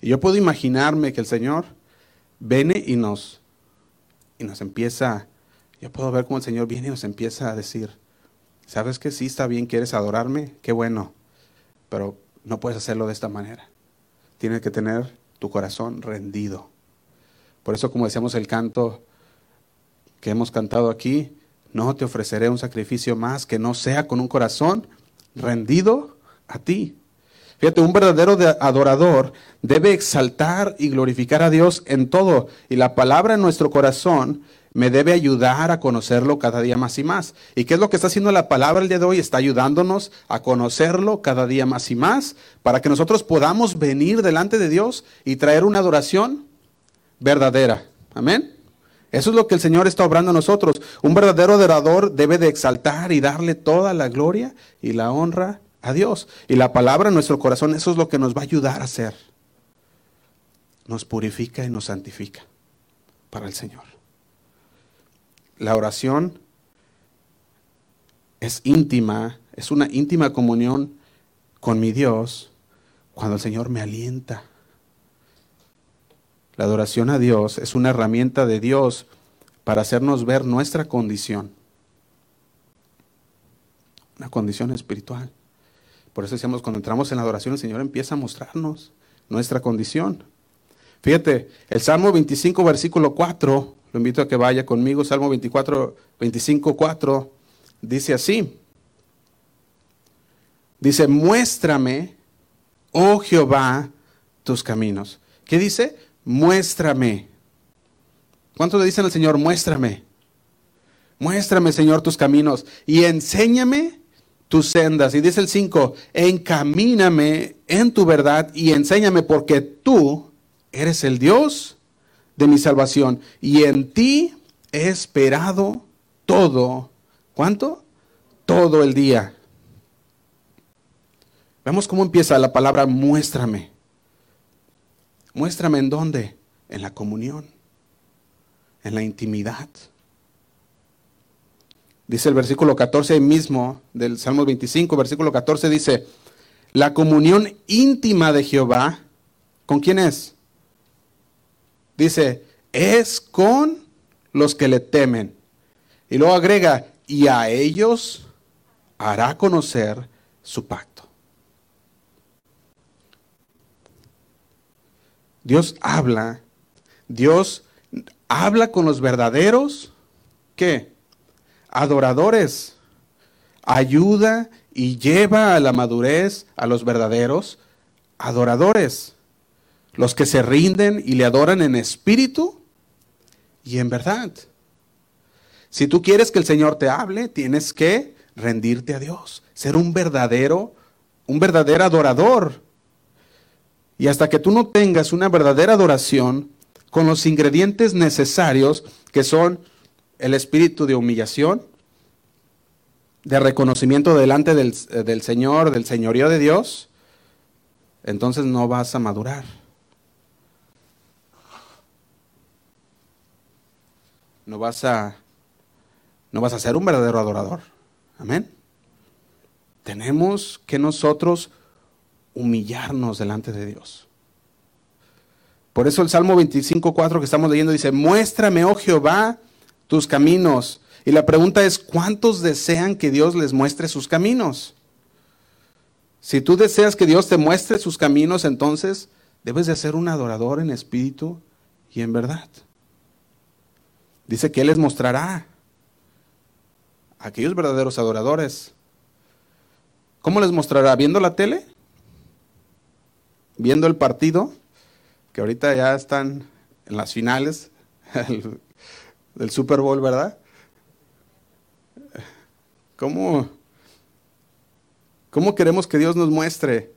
Y yo puedo imaginarme que el Señor viene y nos, y nos empieza, yo puedo ver cómo el Señor viene y nos empieza a decir, ¿Sabes que sí está bien, quieres adorarme? Qué bueno, pero no puedes hacerlo de esta manera. Tienes que tener tu corazón rendido. Por eso, como decíamos el canto que hemos cantado aquí, no te ofreceré un sacrificio más que no sea con un corazón rendido a ti. Fíjate, un verdadero adorador debe exaltar y glorificar a Dios en todo. Y la palabra en nuestro corazón me debe ayudar a conocerlo cada día más y más. ¿Y qué es lo que está haciendo la palabra el día de hoy? Está ayudándonos a conocerlo cada día más y más para que nosotros podamos venir delante de Dios y traer una adoración verdadera. Amén. Eso es lo que el Señor está obrando a nosotros. Un verdadero adorador debe de exaltar y darle toda la gloria y la honra a Dios. Y la palabra en nuestro corazón, eso es lo que nos va a ayudar a hacer. Nos purifica y nos santifica para el Señor la oración es íntima, es una íntima comunión con mi Dios cuando el Señor me alienta. La adoración a Dios es una herramienta de Dios para hacernos ver nuestra condición, una condición espiritual. Por eso decíamos, cuando entramos en la adoración, el Señor empieza a mostrarnos nuestra condición. Fíjate, el Salmo 25, versículo 4 lo invito a que vaya conmigo, Salmo 24, 25, 4, dice así. Dice, muéstrame, oh Jehová, tus caminos. ¿Qué dice? Muéstrame. ¿Cuánto le dicen al Señor? Muéstrame. Muéstrame, Señor, tus caminos y enséñame tus sendas. Y dice el 5, encamíname en tu verdad y enséñame porque tú eres el Dios de mi salvación. Y en ti he esperado todo. ¿Cuánto? Todo el día. Vemos cómo empieza la palabra muéstrame. Muéstrame en dónde? En la comunión, en la intimidad. Dice el versículo 14 mismo del Salmo 25, versículo 14 dice, la comunión íntima de Jehová, ¿con quién es? Dice, es con los que le temen. Y luego agrega, y a ellos hará conocer su pacto. Dios habla, Dios habla con los verdaderos, ¿qué? Adoradores. Ayuda y lleva a la madurez a los verdaderos adoradores los que se rinden y le adoran en espíritu y en verdad. Si tú quieres que el Señor te hable, tienes que rendirte a Dios, ser un verdadero, un verdadero adorador. Y hasta que tú no tengas una verdadera adoración con los ingredientes necesarios, que son el espíritu de humillación, de reconocimiento delante del, del Señor, del señorío de Dios, entonces no vas a madurar. No vas a no vas a ser un verdadero adorador. Amén. Tenemos que nosotros humillarnos delante de Dios. Por eso el Salmo 25.4 que estamos leyendo dice, muéstrame, oh Jehová, tus caminos. Y la pregunta es, ¿cuántos desean que Dios les muestre sus caminos? Si tú deseas que Dios te muestre sus caminos, entonces debes de ser un adorador en espíritu y en verdad. Dice que Él les mostrará a aquellos verdaderos adoradores. ¿Cómo les mostrará? ¿Viendo la tele? ¿Viendo el partido? Que ahorita ya están en las finales del Super Bowl, ¿verdad? ¿Cómo, ¿Cómo queremos que Dios nos muestre?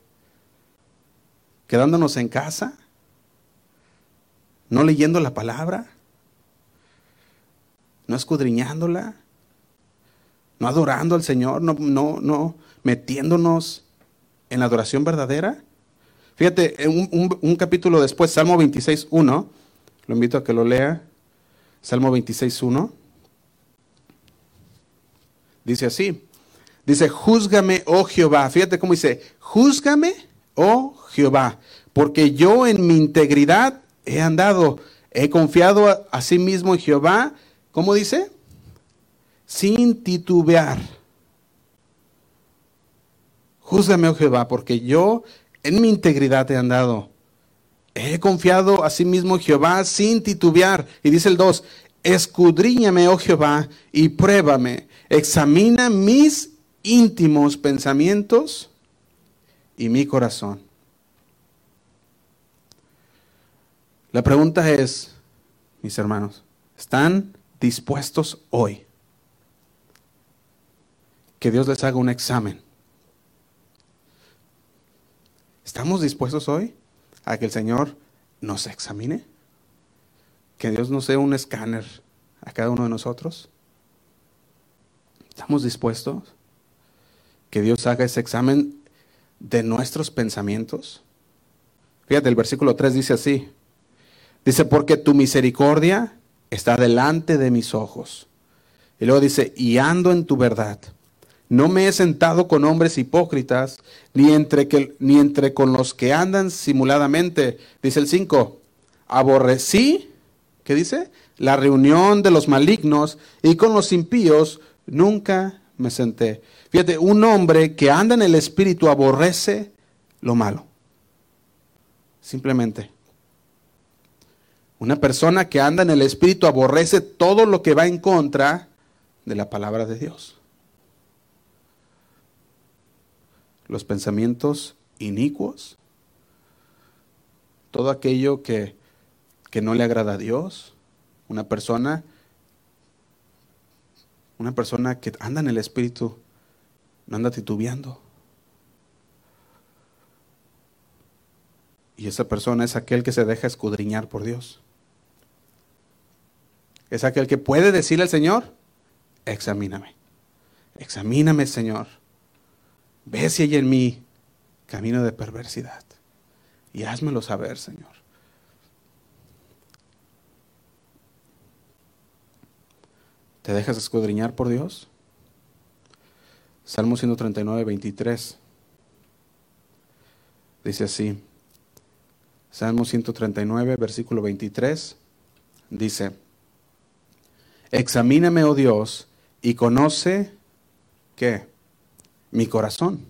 ¿Quedándonos en casa? ¿No leyendo la palabra? ¿No escudriñándola? ¿No adorando al Señor? ¿No, no, no metiéndonos en la adoración verdadera? Fíjate, un, capítulo después, Salmo 26.1, lo invito a que lo lea, Salmo 26.1, dice así, Dice, júzgame, oh Jehová. Fíjate cómo dice, júzgame, oh Jehová, porque yo en mi integridad he andado, he confiado a, sí mismo en Jehová. ¿Cómo dice? Sin titubear. Júzgame, oh Jehová, porque yo en mi integridad he andado. He confiado a sí mismo Jehová sin titubear. Y dice el 2, escudriñame, oh Jehová, y pruébame. Examina mis íntimos pensamientos y mi corazón. La pregunta es, mis hermanos, ¿están dispuestos hoy que Dios les haga un examen? ¿Estamos dispuestos hoy a que el Señor nos examine? Que Dios nos dé un escáner a cada uno de nosotros. ¿Estamos dispuestos? que Dios haga ese examen de nuestros pensamientos? Fíjate, el versículo 3 dice así. Dice, porque tu misericordia está delante de mis ojos. Y luego dice, y ando en tu verdad. No me he sentado con hombres hipócritas, ni entre, que, ni entre con los que andan simuladamente. Dice el 5, aborrecí, ¿qué dice? La reunión de los malignos y con los impíos nunca me senté. Fíjate, un hombre que anda en el espíritu aborrece lo malo. Simplemente. Una persona que anda en el espíritu aborrece todo lo que va en contra de la palabra de Dios. Los pensamientos inicuos, todo aquello que, que no le agrada a Dios, una persona, una persona que anda en el espíritu no anda titubeando. Y esa persona es aquel que se deja escudriñar por Dios. Es aquel que puede decirle al Señor, examíname. Examíname, Señor. Ve si hay en mí camino de perversidad. Y házmelo saber, Señor. ¿Te dejas escudriñar por Dios? Salmo 139, 23. Dice así. Salmo 139, versículo 23. Dice, examíname, oh Dios, y conoce, ¿qué? Mi corazón.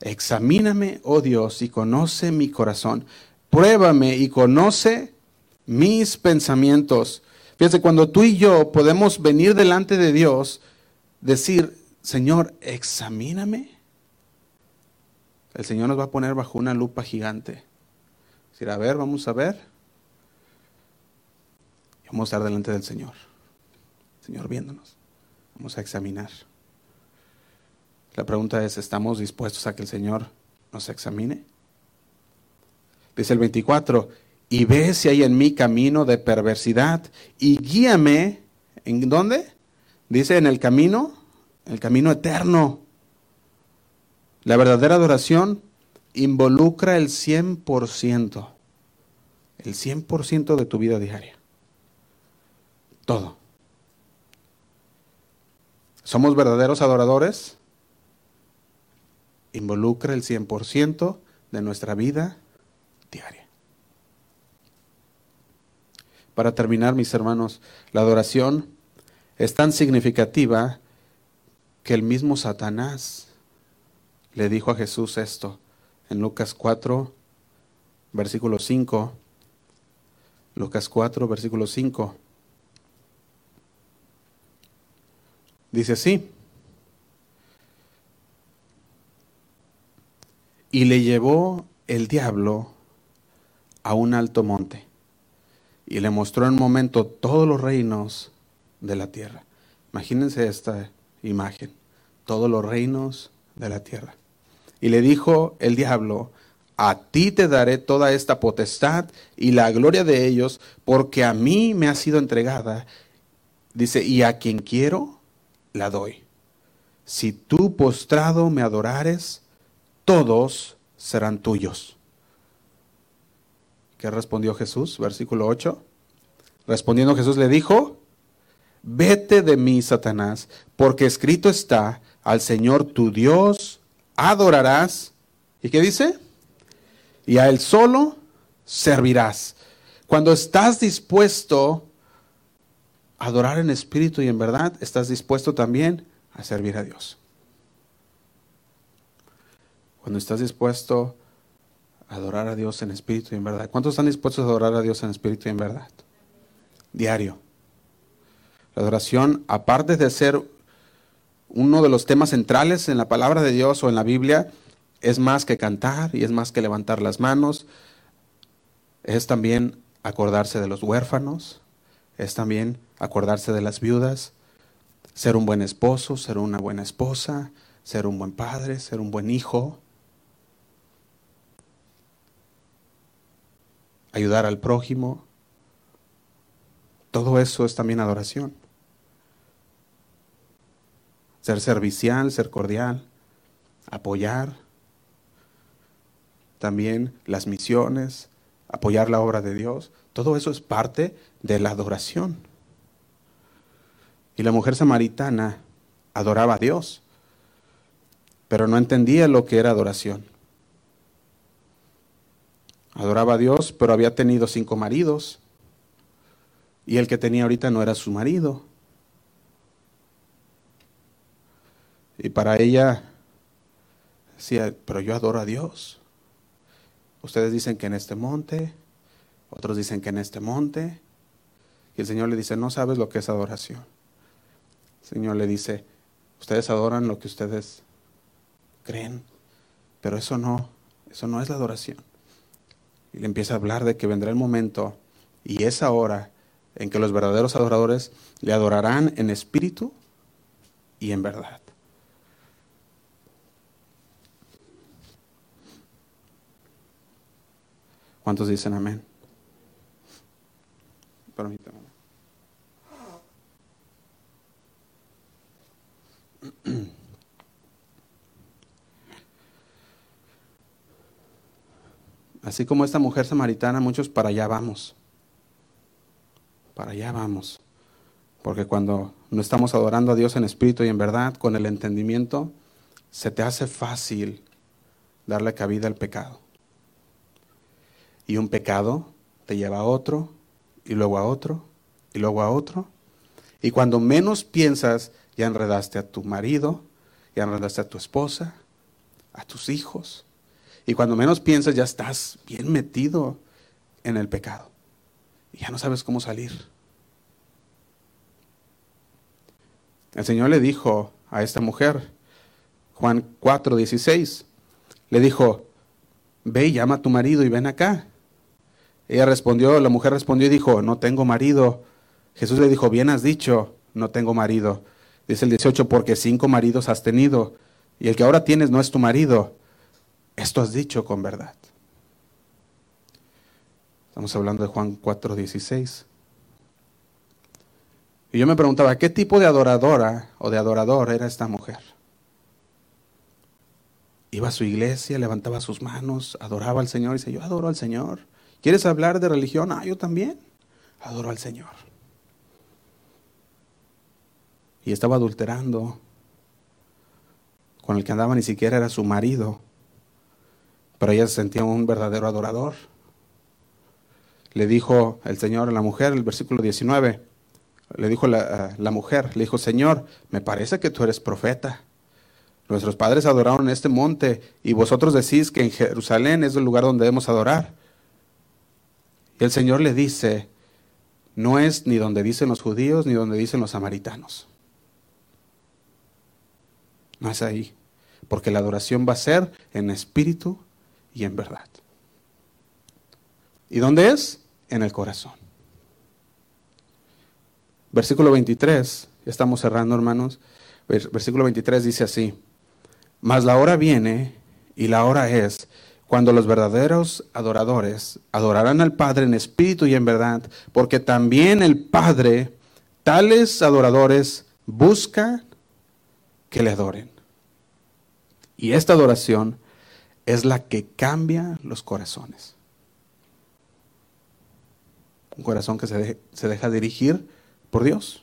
Examíname, oh Dios, y conoce mi corazón. Pruébame y conoce mis pensamientos. Fíjense, cuando tú y yo podemos venir delante de Dios, decir, Señor, examíname. El Señor nos va a poner bajo una lupa gigante. Decir, a ver, vamos a ver. Y vamos a estar delante del Señor. Señor viéndonos. Vamos a examinar. La pregunta es, ¿estamos dispuestos a que el Señor nos examine? Dice el 24, y ve si hay en mí camino de perversidad y guíame, ¿en dónde? Dice en el camino, el camino eterno. La verdadera adoración involucra el 100%, el 100% de tu vida diaria. Todo. ¿Somos verdaderos adoradores? Involucra el 100% de nuestra vida diaria. Para terminar, mis hermanos, la adoración es tan significativa que el mismo Satanás le dijo a Jesús esto en Lucas 4, versículo 5. Lucas 4, versículo 5. Dice así. Y le llevó el diablo a un alto monte y le mostró en un momento todos los reinos de la tierra. Imagínense esta imagen, todos los reinos de la tierra. Y le dijo el diablo, a ti te daré toda esta potestad y la gloria de ellos, porque a mí me ha sido entregada. Dice, y a quien quiero, la doy. Si tú postrado me adorares, todos serán tuyos. ¿Qué respondió Jesús? Versículo 8. Respondiendo Jesús le dijo, vete de mí, Satanás, porque escrito está, al Señor tu Dios adorarás. ¿Y qué dice? Y a Él solo servirás. Cuando estás dispuesto adorar en espíritu y en verdad, estás dispuesto también a servir a Dios. Cuando estás dispuesto a adorar a Dios en espíritu y en verdad. ¿Cuántos están dispuestos a adorar a Dios en espíritu y en verdad? Diario. La adoración, aparte de ser uno de los temas centrales en la palabra de Dios o en la Biblia, es más que cantar y es más que levantar las manos, es también acordarse de los huérfanos, es también acordarse de las viudas, ser un buen esposo, ser una buena esposa, ser un buen padre, ser un buen hijo, ayudar al prójimo. Todo eso es también adoración ser servicial, ser cordial, apoyar también las misiones, apoyar la obra de Dios. Todo eso es parte de la adoración. Y la mujer samaritana adoraba a Dios, pero no entendía lo que era adoración. Adoraba a Dios, pero había tenido cinco maridos. Y el que tenía ahorita no era su marido. Y para ella decía, pero yo adoro a Dios. Ustedes dicen que en este monte, otros dicen que en este monte. Y el Señor le dice, no sabes lo que es adoración. El Señor le dice, ustedes adoran lo que ustedes creen, pero eso no, eso no es la adoración. Y le empieza a hablar de que vendrá el momento y esa hora en que los verdaderos adoradores le adorarán en espíritu y en verdad. ¿Cuántos dicen amén? Así como esta mujer samaritana, muchos para allá vamos. Para allá vamos. Porque cuando no estamos adorando a Dios en espíritu y en verdad, con el entendimiento, se te hace fácil darle cabida al pecado. Y un pecado te lleva a otro, y luego a otro, y luego a otro. Y cuando menos piensas, ya enredaste a tu marido, ya enredaste a tu esposa, a tus hijos. Y cuando menos piensas, ya estás bien metido en el pecado. Y ya no sabes cómo salir. El Señor le dijo a esta mujer, Juan 4, 16, le dijo, ve y llama a tu marido y ven acá. Ella respondió, la mujer respondió y dijo, no tengo marido. Jesús le dijo, bien has dicho, no tengo marido. Dice el 18, porque cinco maridos has tenido y el que ahora tienes no es tu marido. Esto has dicho con verdad. Estamos hablando de Juan 4:16. Y yo me preguntaba, ¿qué tipo de adoradora o de adorador era esta mujer? Iba a su iglesia, levantaba sus manos, adoraba al Señor y dice, yo adoro al Señor. ¿Quieres hablar de religión? Ah, yo también adoro al Señor. Y estaba adulterando. Con el que andaba ni siquiera era su marido. Pero ella se sentía un verdadero adorador. Le dijo el Señor a la mujer, el versículo 19, le dijo la, la mujer, le dijo, Señor, me parece que tú eres profeta. Nuestros padres adoraron en este monte y vosotros decís que en Jerusalén es el lugar donde debemos adorar. Y el Señor le dice, no es ni donde dicen los judíos ni donde dicen los samaritanos. No es ahí, porque la adoración va a ser en espíritu y en verdad. ¿Y dónde es? En el corazón. Versículo 23, ya estamos cerrando hermanos. Versículo 23 dice así, mas la hora viene y la hora es cuando los verdaderos adoradores adorarán al Padre en espíritu y en verdad, porque también el Padre, tales adoradores, busca que le adoren. Y esta adoración es la que cambia los corazones. Un corazón que se, se deja dirigir por Dios.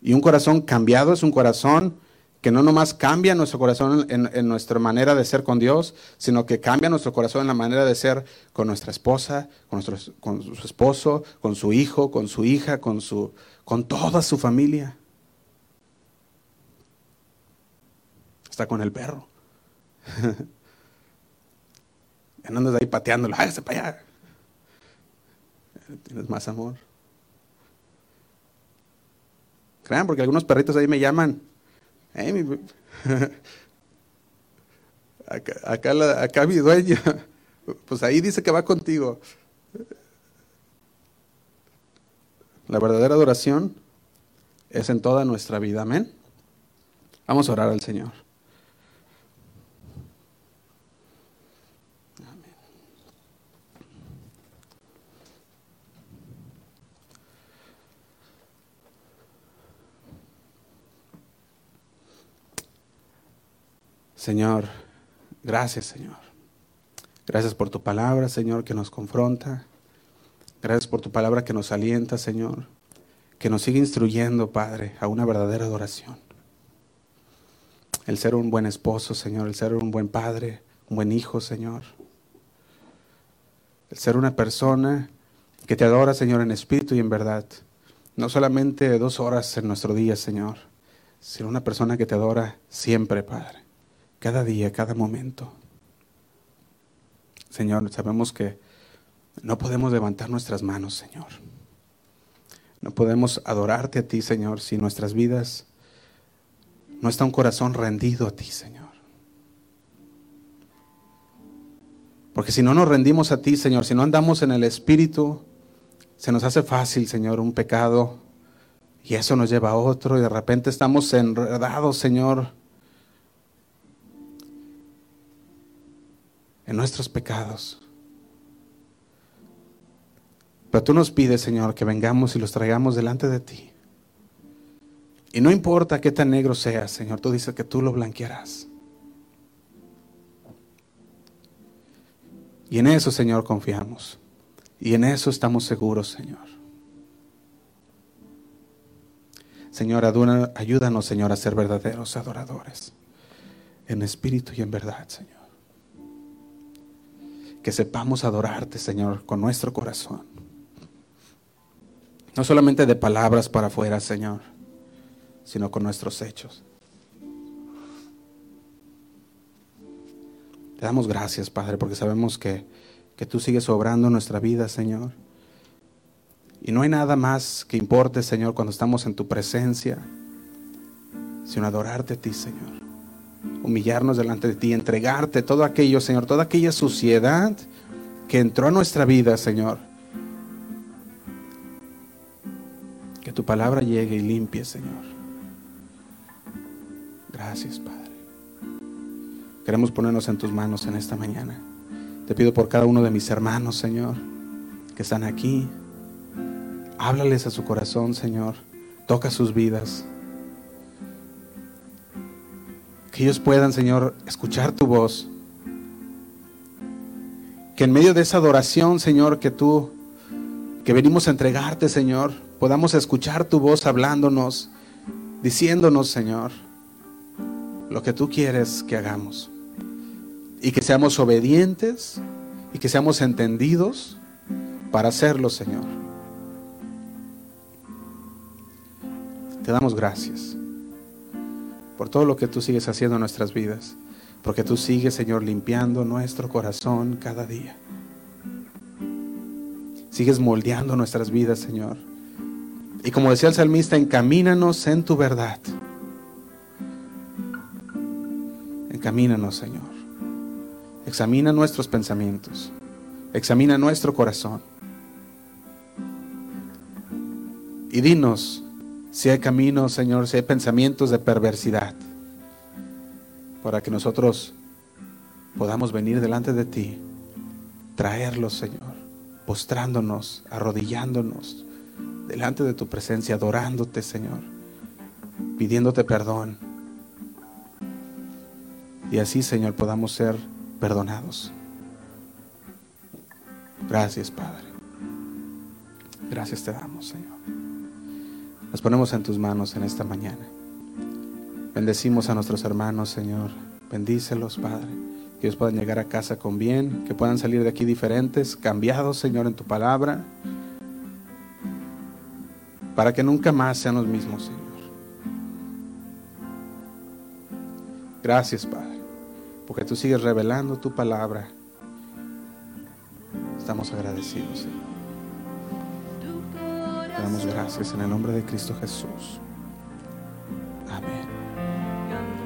Y un corazón cambiado es un corazón que no nomás cambia nuestro corazón en, nuestra manera de ser con Dios, sino que cambia nuestro corazón en la manera de ser con nuestra esposa, con, nuestro, con su esposo, con su hijo, con su hija, con, su, con toda su familia. Con el perro. no andas ahí pateándolo, hágase para allá. Tienes más amor. Crean, porque algunos perritos ahí me llaman acá, acá, mi dueño, pues ahí dice que va contigo. La verdadera adoración es en toda nuestra vida, amén. Vamos a orar al Señor. Señor, gracias Señor. Gracias por tu palabra, Señor, que nos confronta. Gracias por tu palabra que nos alienta, Señor. Que nos sigue instruyendo, Padre, a una verdadera adoración. El ser un buen esposo, Señor. El ser un buen padre, un buen hijo, Señor. El ser una persona que te adora, Señor, en espíritu y en verdad. No solamente dos horas en nuestro día, Señor, sino una persona que te adora siempre, Padre cada día, cada momento. Señor, sabemos que no podemos levantar nuestras manos, Señor. No podemos adorarte a ti, Señor, si nuestras vidas no está un corazón rendido a ti, Señor. Porque si no nos rendimos a ti, Señor, si no andamos en el Espíritu, se nos hace fácil, Señor, un pecado y eso nos lleva a otro y de repente estamos enredados, Señor, en nuestros pecados. Pero tú nos pides, Señor, que vengamos y los traigamos delante de ti. Y no importa qué tan negro sea, Señor, tú dices que tú lo blanquearás. Y en eso, Señor, confiamos. Y en eso estamos seguros, Señor. Señor, ayúdanos, Señor, a ser verdaderos adoradores. En espíritu y en verdad, Señor que sepamos adorarte, Señor, con nuestro corazón. No solamente de palabras para afuera, Señor, sino con nuestros hechos. Te damos gracias, Padre, porque sabemos que, que tú sigues obrando nuestra vida, Señor. Y no hay nada más que importe, Señor, cuando estamos en tu presencia, sino adorarte a ti, Señor humillarnos delante de ti, entregarte todo aquello, Señor, toda aquella suciedad que entró a nuestra vida, Señor. Que tu palabra llegue y limpie, Señor. Gracias, Padre. Queremos ponernos en tus manos en esta mañana Te pido por cada uno de mis hermanos, Señor, que están aquí. Háblales a su corazón, Señor. Toca sus vidas. Que ellos puedan, Señor, escuchar tu voz. Que en medio de esa adoración, Señor, que tú, que venimos a entregarte, Señor, podamos escuchar tu voz hablándonos, diciéndonos, Señor, lo que tú quieres que hagamos. Y que seamos obedientes y que seamos entendidos para hacerlo, Señor. Te damos gracias por todo lo que tú sigues haciendo en nuestras vidas, porque tú sigues, Señor, limpiando nuestro corazón cada día. Sigues moldeando nuestras vidas, Señor. Y como decía el salmista, encamínanos en tu verdad. Encamínanos, Señor. Examina nuestros pensamientos. Examina nuestro corazón. Y dinos si hay caminos, Señor, si hay pensamientos de perversidad, para que nosotros podamos venir delante de ti, traerlos, Señor, postrándonos, arrodillándonos delante de tu presencia, adorándote, Señor, pidiéndote perdón. Y así, Señor, podamos ser perdonados. Gracias, Padre. Gracias te damos, Señor. Nos ponemos en tus manos en esta mañana. Bendecimos a nuestros hermanos, Señor. Bendícelos, Padre. Que ellos puedan llegar a casa con bien, que puedan salir de aquí diferentes, cambiados, Señor, en tu palabra. Para que nunca más sean los mismos, Señor. Gracias, Padre. Porque tú sigues revelando tu palabra. Estamos agradecidos, Señor. Te damos gracias en el nombre de Cristo Jesús. Amén.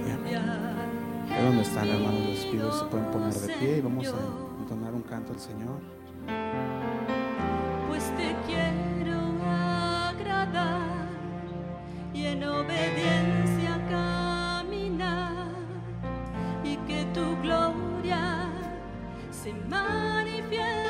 Y amén. ¿De dónde están, hermanos? Les pido se pueden poner de pie y vamos a entonar un canto al Señor. Pues te quiero agradar y en obediencia caminar y que tu gloria se manifieste